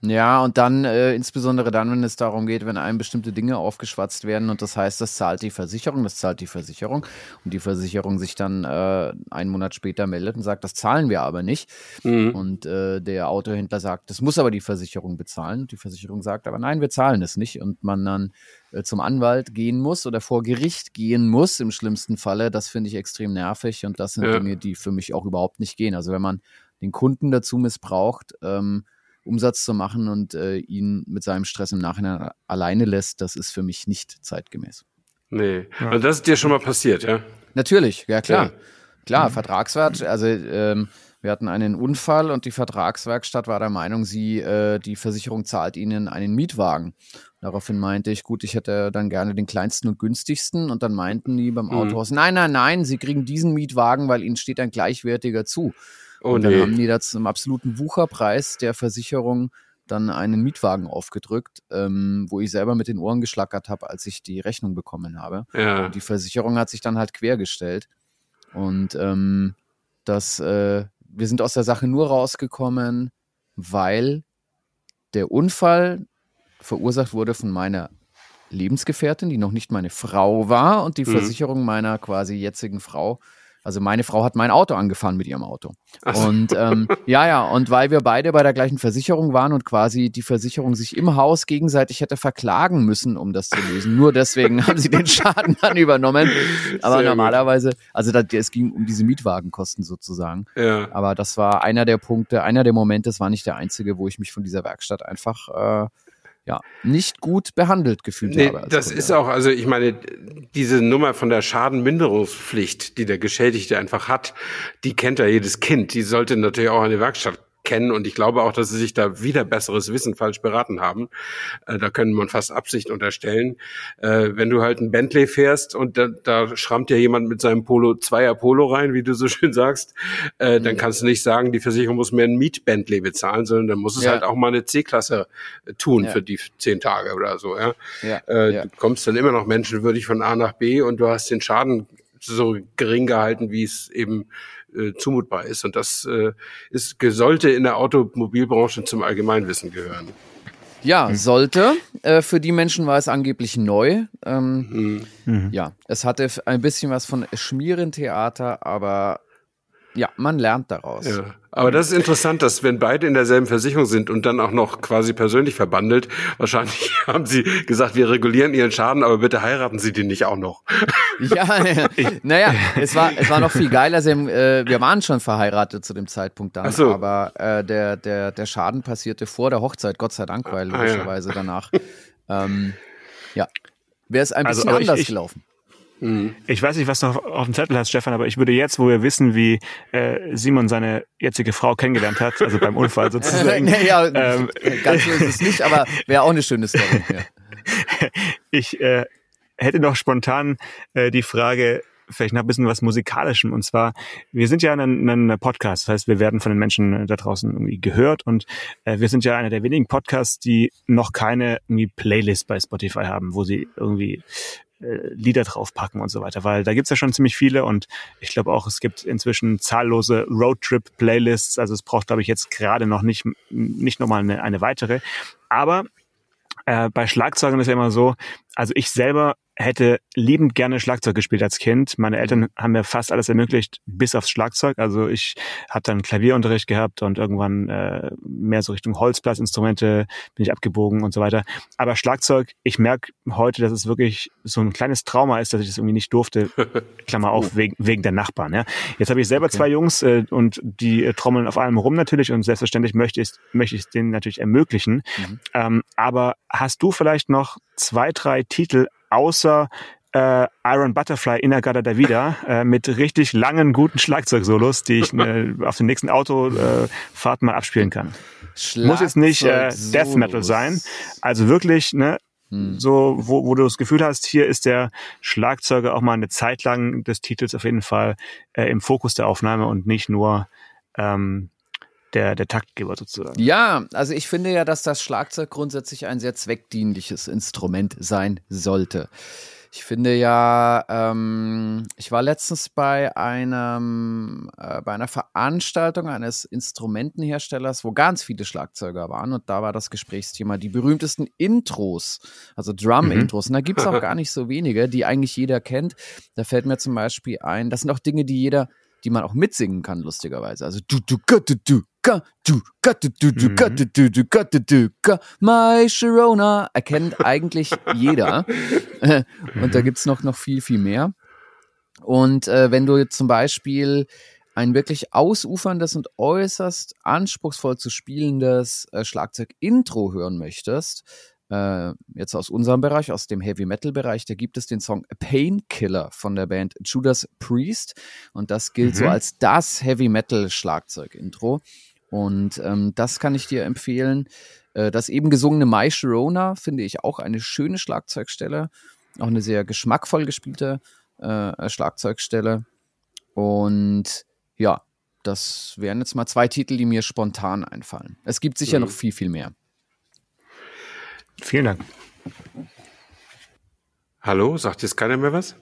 Ja, und dann, äh, insbesondere dann, wenn es darum geht, wenn einem bestimmte Dinge aufgeschwatzt werden und das heißt, das zahlt die Versicherung, das zahlt die Versicherung und die Versicherung sich dann äh, einen Monat später meldet und sagt, das zahlen wir aber nicht. Mhm. Und äh, der Autohändler sagt, das muss aber die Versicherung bezahlen. Und die Versicherung sagt aber, nein, wir zahlen es nicht. Und man dann äh, zum Anwalt gehen muss oder vor Gericht gehen muss, im schlimmsten Falle, das finde ich extrem nervig und das sind ja. Dinge, die für mich auch überhaupt nicht gehen. Also wenn man den Kunden dazu missbraucht, ähm, Umsatz zu machen und äh, ihn mit seinem Stress im Nachhinein alleine lässt, das ist für mich nicht zeitgemäß. Nee. Ja. Und das ist dir schon mal passiert, ja? Natürlich, ja klar. Ja. Klar, mhm. Vertragswert, also ähm, wir hatten einen Unfall und die Vertragswerkstatt war der Meinung, sie, äh, die Versicherung zahlt ihnen einen Mietwagen. Daraufhin meinte ich, gut, ich hätte dann gerne den kleinsten und günstigsten. Und dann meinten die beim mhm. Autohaus, nein, nein, nein, sie kriegen diesen Mietwagen, weil ihnen steht ein gleichwertiger zu. Oh, und dann nee. haben die da zum absoluten Wucherpreis der Versicherung dann einen Mietwagen aufgedrückt, ähm, wo ich selber mit den Ohren geschlackert habe, als ich die Rechnung bekommen habe. Ja. Und die Versicherung hat sich dann halt quergestellt. Und ähm, das, äh, wir sind aus der Sache nur rausgekommen, weil der Unfall verursacht wurde von meiner Lebensgefährtin, die noch nicht meine Frau war, und die mhm. Versicherung meiner quasi jetzigen Frau also meine Frau hat mein Auto angefahren mit ihrem Auto. So. Und ähm, [LAUGHS] ja, ja, und weil wir beide bei der gleichen Versicherung waren und quasi die Versicherung sich im Haus gegenseitig hätte verklagen müssen, um das zu lösen. Nur deswegen [LAUGHS] haben sie den Schaden dann übernommen. Aber Sehr normalerweise, also da, es ging um diese Mietwagenkosten sozusagen. Ja. Aber das war einer der Punkte, einer der Momente, es war nicht der einzige, wo ich mich von dieser Werkstatt einfach äh, ja, nicht gut behandelt gefühlt nee, habe. Das ist auch, also ich meine, diese Nummer von der Schadenminderungspflicht, die der Geschädigte einfach hat, die kennt ja jedes Kind. Die sollte natürlich auch eine Werkstatt kennen und ich glaube auch, dass sie sich da wieder besseres Wissen falsch beraten haben. Äh, da können man fast Absicht unterstellen. Äh, wenn du halt ein Bentley fährst und da, da schrammt ja jemand mit seinem Polo Zweier Polo rein, wie du so [LAUGHS] schön sagst, äh, mhm. dann kannst du nicht sagen, die Versicherung muss mehr ein Miet-Bentley bezahlen, sondern dann muss es ja. halt auch mal eine C-Klasse äh, tun ja. für die zehn Tage oder so. Ja? ja. Äh, du kommst dann immer noch menschenwürdig von A nach B und du hast den Schaden so gering gehalten, wie es eben äh, zumutbar ist. Und das äh, ist, sollte in der Automobilbranche zum Allgemeinwissen gehören. Ja, sollte. Äh, für die Menschen war es angeblich neu. Ähm, mhm. Ja, es hatte ein bisschen was von Schmierentheater, aber ja, man lernt daraus. Ja. Aber das ist interessant, dass wenn beide in derselben Versicherung sind und dann auch noch quasi persönlich verbandelt, wahrscheinlich [LAUGHS] haben sie gesagt, wir regulieren ihren Schaden, aber bitte heiraten Sie den nicht auch noch. [LAUGHS] Ja, [LAUGHS] naja, es war, es war noch viel geiler. Haben, äh, wir waren schon verheiratet zu dem Zeitpunkt dann, so. aber äh, der, der, der Schaden passierte vor der Hochzeit, Gott sei Dank, weil logischerweise ah, ja. danach, ähm, ja, wäre es ein also, bisschen also, anders ich, ich, gelaufen. Mhm. Ich weiß nicht, was du auf dem Zettel hast, Stefan, aber ich würde jetzt, wo wir wissen, wie äh, Simon seine jetzige Frau kennengelernt hat, also beim Unfall sozusagen. [LAUGHS] nee, ja, ähm, ganz so ist es nicht, aber wäre auch eine schöne Story. Ja. [LAUGHS] ich äh, hätte noch spontan äh, die Frage, vielleicht noch ein bisschen was Musikalischem. Und zwar, wir sind ja ein, ein Podcast, das heißt, wir werden von den Menschen da draußen irgendwie gehört und äh, wir sind ja einer der wenigen Podcasts, die noch keine irgendwie Playlist bei Spotify haben, wo sie irgendwie äh, Lieder draufpacken und so weiter, weil da gibt's ja schon ziemlich viele und ich glaube auch, es gibt inzwischen zahllose Roadtrip-Playlists, also es braucht, glaube ich, jetzt gerade noch nicht, nicht nochmal eine, eine weitere. Aber äh, bei Schlagzeugern ist ja immer so, also ich selber hätte liebend gerne Schlagzeug gespielt als Kind. Meine Eltern haben mir fast alles ermöglicht, bis aufs Schlagzeug. Also ich habe dann Klavierunterricht gehabt und irgendwann äh, mehr so Richtung Holzblasinstrumente bin ich abgebogen und so weiter. Aber Schlagzeug, ich merke heute, dass es wirklich so ein kleines Trauma ist, dass ich das irgendwie nicht durfte. [LAUGHS] Klammer auf, oh. wegen, wegen der Nachbarn. Ja. Jetzt habe ich selber okay. zwei Jungs äh, und die äh, trommeln auf allem rum natürlich und selbstverständlich möchte ich möchte ich denen natürlich ermöglichen. Mhm. Ähm, aber hast du vielleicht noch zwei, drei Titel außer äh, Iron Butterfly Inagada Davida äh, mit richtig langen, guten Schlagzeugsolos, die ich äh, auf den nächsten Autofahrt äh, mal abspielen kann. Muss jetzt nicht äh, Death Metal sein. Also wirklich, ne, hm. so, wo, wo du das Gefühl hast, hier ist der Schlagzeuger auch mal eine Zeit lang des Titels auf jeden Fall äh, im Fokus der Aufnahme und nicht nur ähm, der, der Taktgeber sozusagen. Ja, also ich finde ja, dass das Schlagzeug grundsätzlich ein sehr zweckdienliches Instrument sein sollte. Ich finde ja, ähm, ich war letztens bei einem, äh, bei einer Veranstaltung eines Instrumentenherstellers, wo ganz viele Schlagzeuger waren und da war das Gesprächsthema die berühmtesten Intros, also Drum-Intros. Mhm. Und da gibt es auch [LAUGHS] gar nicht so wenige, die eigentlich jeder kennt. Da fällt mir zum Beispiel ein, das sind auch Dinge, die jeder die man auch mitsingen kann, lustigerweise. Also du, du, du, du, My Sharona erkennt eigentlich [LAUGHS] jeder. Äh, und da gibt's noch, noch viel, viel mehr. Und äh, wenn du zum Beispiel ein wirklich ausuferndes und äußerst anspruchsvoll zu spielendes äh, Schlagzeug-Intro hören möchtest, äh, jetzt aus unserem Bereich, aus dem Heavy Metal Bereich, da gibt es den Song Painkiller von der Band Judas Priest und das gilt mhm. so als das Heavy Metal Schlagzeug Intro und ähm, das kann ich dir empfehlen. Äh, das eben gesungene My Sharona finde ich auch eine schöne Schlagzeugstelle, auch eine sehr geschmackvoll gespielte äh, Schlagzeugstelle und ja, das wären jetzt mal zwei Titel, die mir spontan einfallen. Es gibt sicher mhm. noch viel, viel mehr. Vielen Dank. Hallo, sagt jetzt keiner mehr was?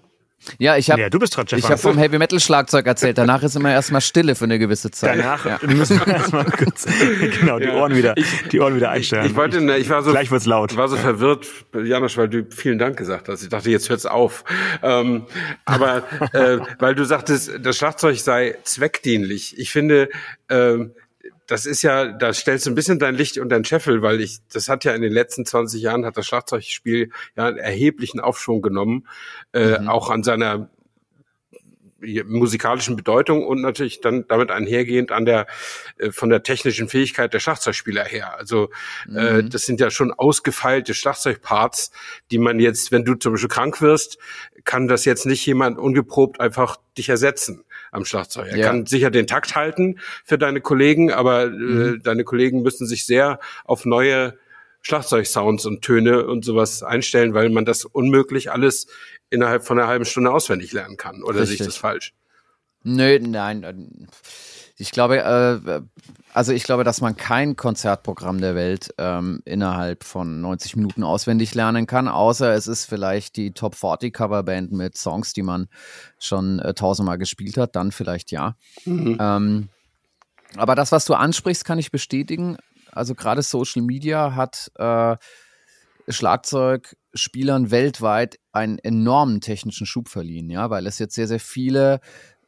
Ja, ich habe ja, du bist dran, ich habe vom Heavy Metal Schlagzeug erzählt. Danach ist immer erstmal Stille für eine gewisse Zeit. Danach ja. [LAUGHS] müssen wir erstmal [LAUGHS] kurz genau die ja, Ohren wieder ich, die Ohren wieder einstellen. Ich, ich wollte ne, ich war so gleich wird's laut. war so verwirrt, Janosch, weil du vielen Dank gesagt hast. Ich dachte, jetzt hört's auf. Ähm, aber äh, weil du sagtest, das Schlagzeug sei zweckdienlich. Ich finde ähm, das ist ja, da stellst du ein bisschen dein Licht und dein Scheffel, weil ich, das hat ja in den letzten 20 Jahren hat das Schlagzeugspiel ja einen erheblichen Aufschwung genommen, äh, mhm. auch an seiner musikalischen Bedeutung und natürlich dann damit einhergehend an der äh, von der technischen Fähigkeit der Schlagzeugspieler her. Also äh, mhm. das sind ja schon ausgefeilte Schlagzeugparts, die man jetzt, wenn du zum Beispiel krank wirst, kann das jetzt nicht jemand ungeprobt einfach dich ersetzen am Schlagzeug. Er ja. kann sicher den Takt halten für deine Kollegen, aber äh, mhm. äh, deine Kollegen müssen sich sehr auf neue Schlagzeugsounds und Töne und sowas einstellen, weil man das unmöglich alles innerhalb von einer halben Stunde auswendig lernen kann. Oder Richtig. sehe ich das falsch? Nö, nein. Ich glaube, äh, also ich glaube, dass man kein Konzertprogramm der Welt ähm, innerhalb von 90 Minuten auswendig lernen kann, außer es ist vielleicht die Top 40 Coverband mit Songs, die man schon äh, tausendmal gespielt hat, dann vielleicht ja. Mhm. Ähm, aber das, was du ansprichst, kann ich bestätigen. Also gerade Social Media hat äh, Schlagzeugspielern weltweit einen enormen technischen Schub verliehen, ja, weil es jetzt sehr, sehr viele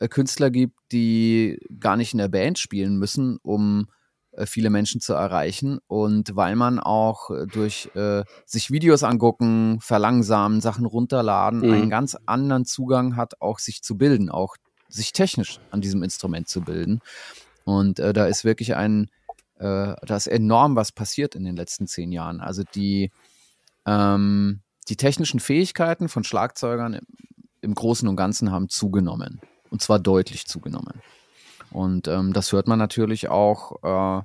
Künstler gibt, die gar nicht in der Band spielen müssen, um äh, viele Menschen zu erreichen und weil man auch äh, durch äh, sich Videos angucken, verlangsamen, Sachen runterladen, mhm. einen ganz anderen Zugang hat, auch sich zu bilden, auch sich technisch an diesem Instrument zu bilden. Und äh, da ist wirklich ein, äh, da ist enorm was passiert in den letzten zehn Jahren. Also die, ähm, die technischen Fähigkeiten von Schlagzeugern im Großen und Ganzen haben zugenommen. Und zwar deutlich zugenommen. Und ähm, das hört man natürlich auch äh,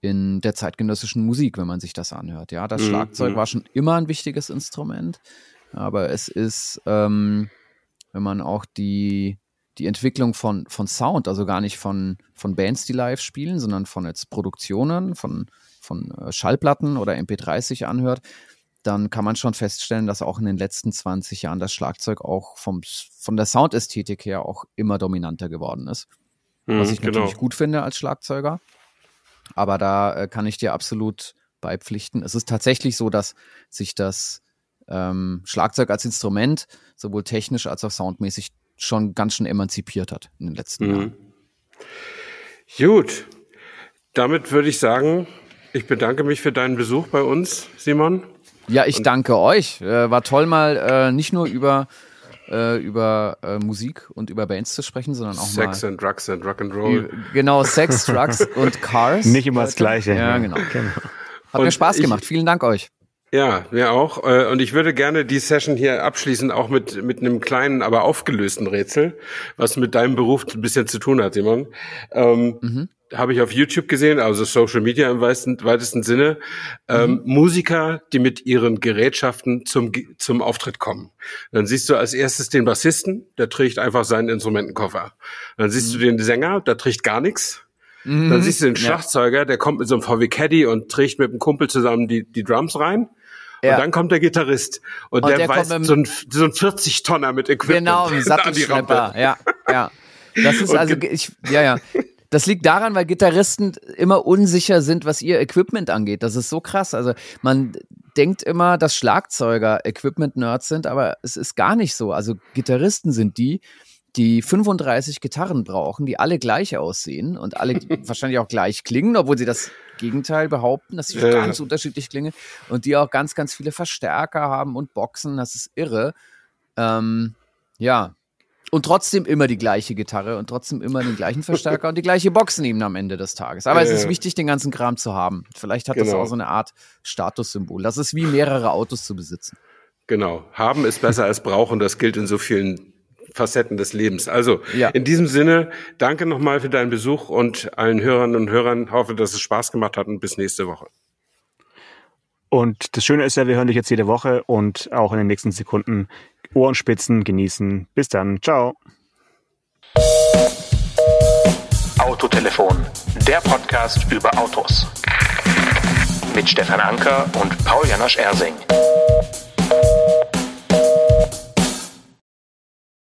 in der zeitgenössischen Musik, wenn man sich das anhört. Ja, das mhm. Schlagzeug mhm. war schon immer ein wichtiges Instrument, aber es ist, ähm, wenn man auch die, die Entwicklung von, von Sound, also gar nicht von, von Bands, die live spielen, sondern von jetzt Produktionen, von, von äh, Schallplatten oder MP3 sich anhört, dann kann man schon feststellen, dass auch in den letzten 20 Jahren das Schlagzeug auch vom, von der Soundästhetik her auch immer dominanter geworden ist. Mhm, was ich genau. natürlich gut finde als Schlagzeuger. Aber da äh, kann ich dir absolut beipflichten. Es ist tatsächlich so, dass sich das ähm, Schlagzeug als Instrument sowohl technisch als auch soundmäßig schon ganz schön emanzipiert hat in den letzten mhm. Jahren. Gut, damit würde ich sagen, ich bedanke mich für deinen Besuch bei uns, Simon. Ja, ich Und danke euch. Äh, war toll mal äh, nicht nur über äh, über äh, Musik und über Bands zu sprechen, sondern auch Sex mal and Drugs and Rock'n'Roll. Genau, Sex, [LAUGHS] Drugs und Cars. Nicht immer das Gleiche. Ja, genau. genau. Hat und mir Spaß gemacht. Ich, Vielen Dank euch. Ja, mir auch. Äh, und ich würde gerne die Session hier abschließen, auch mit, mit einem kleinen, aber aufgelösten Rätsel, was mit deinem Beruf ein bisschen zu tun hat, Simon. Ähm, mhm. Habe ich auf YouTube gesehen, also Social Media im weitesten, weitesten Sinne. Ähm, mhm. Musiker, die mit ihren Gerätschaften zum, zum Auftritt kommen. Dann siehst du als erstes den Bassisten, der trägt einfach seinen Instrumentenkoffer. Dann siehst mhm. du den Sänger, der trägt gar nichts. Mhm. Dann siehst du den Schlagzeuger, der kommt mit so einem VW Caddy und trägt mit einem Kumpel zusammen die, die Drums rein. Ja. Und dann kommt der Gitarrist und, und der, der weiß so ein, so ein 40 Tonner mit Equipment genau, ein [LAUGHS] Sattelschlepper. Ja, ja. Das ist also ich ja ja. Das liegt daran, weil Gitarristen immer unsicher sind, was ihr Equipment angeht. Das ist so krass. Also man denkt immer, dass Schlagzeuger Equipment-Nerds sind, aber es ist gar nicht so. Also Gitarristen sind die, die 35 Gitarren brauchen, die alle gleich aussehen und alle [LAUGHS] wahrscheinlich auch gleich klingen, obwohl sie das Gegenteil behaupten, dass sie ja. ganz unterschiedlich klingen und die auch ganz, ganz viele Verstärker haben und Boxen. Das ist irre. Ähm, ja. Und trotzdem immer die gleiche Gitarre und trotzdem immer den gleichen Verstärker und die gleiche Boxen eben am Ende des Tages. Aber ja, es ist wichtig, den ganzen Kram zu haben. Vielleicht hat genau. das auch so eine Art Statussymbol. Das ist wie mehrere Autos zu besitzen. Genau. Haben ist besser als brauchen. Das gilt in so vielen Facetten des Lebens. Also ja. in diesem Sinne, danke nochmal für deinen Besuch und allen Hörern und Hörern. Hoffe, dass es Spaß gemacht hat und bis nächste Woche. Und das Schöne ist ja, wir hören dich jetzt jede Woche und auch in den nächsten Sekunden Ohrenspitzen genießen. Bis dann. Ciao. Autotelefon, der Podcast über Autos. Mit Stefan Anker und Paul Janosch Ersing.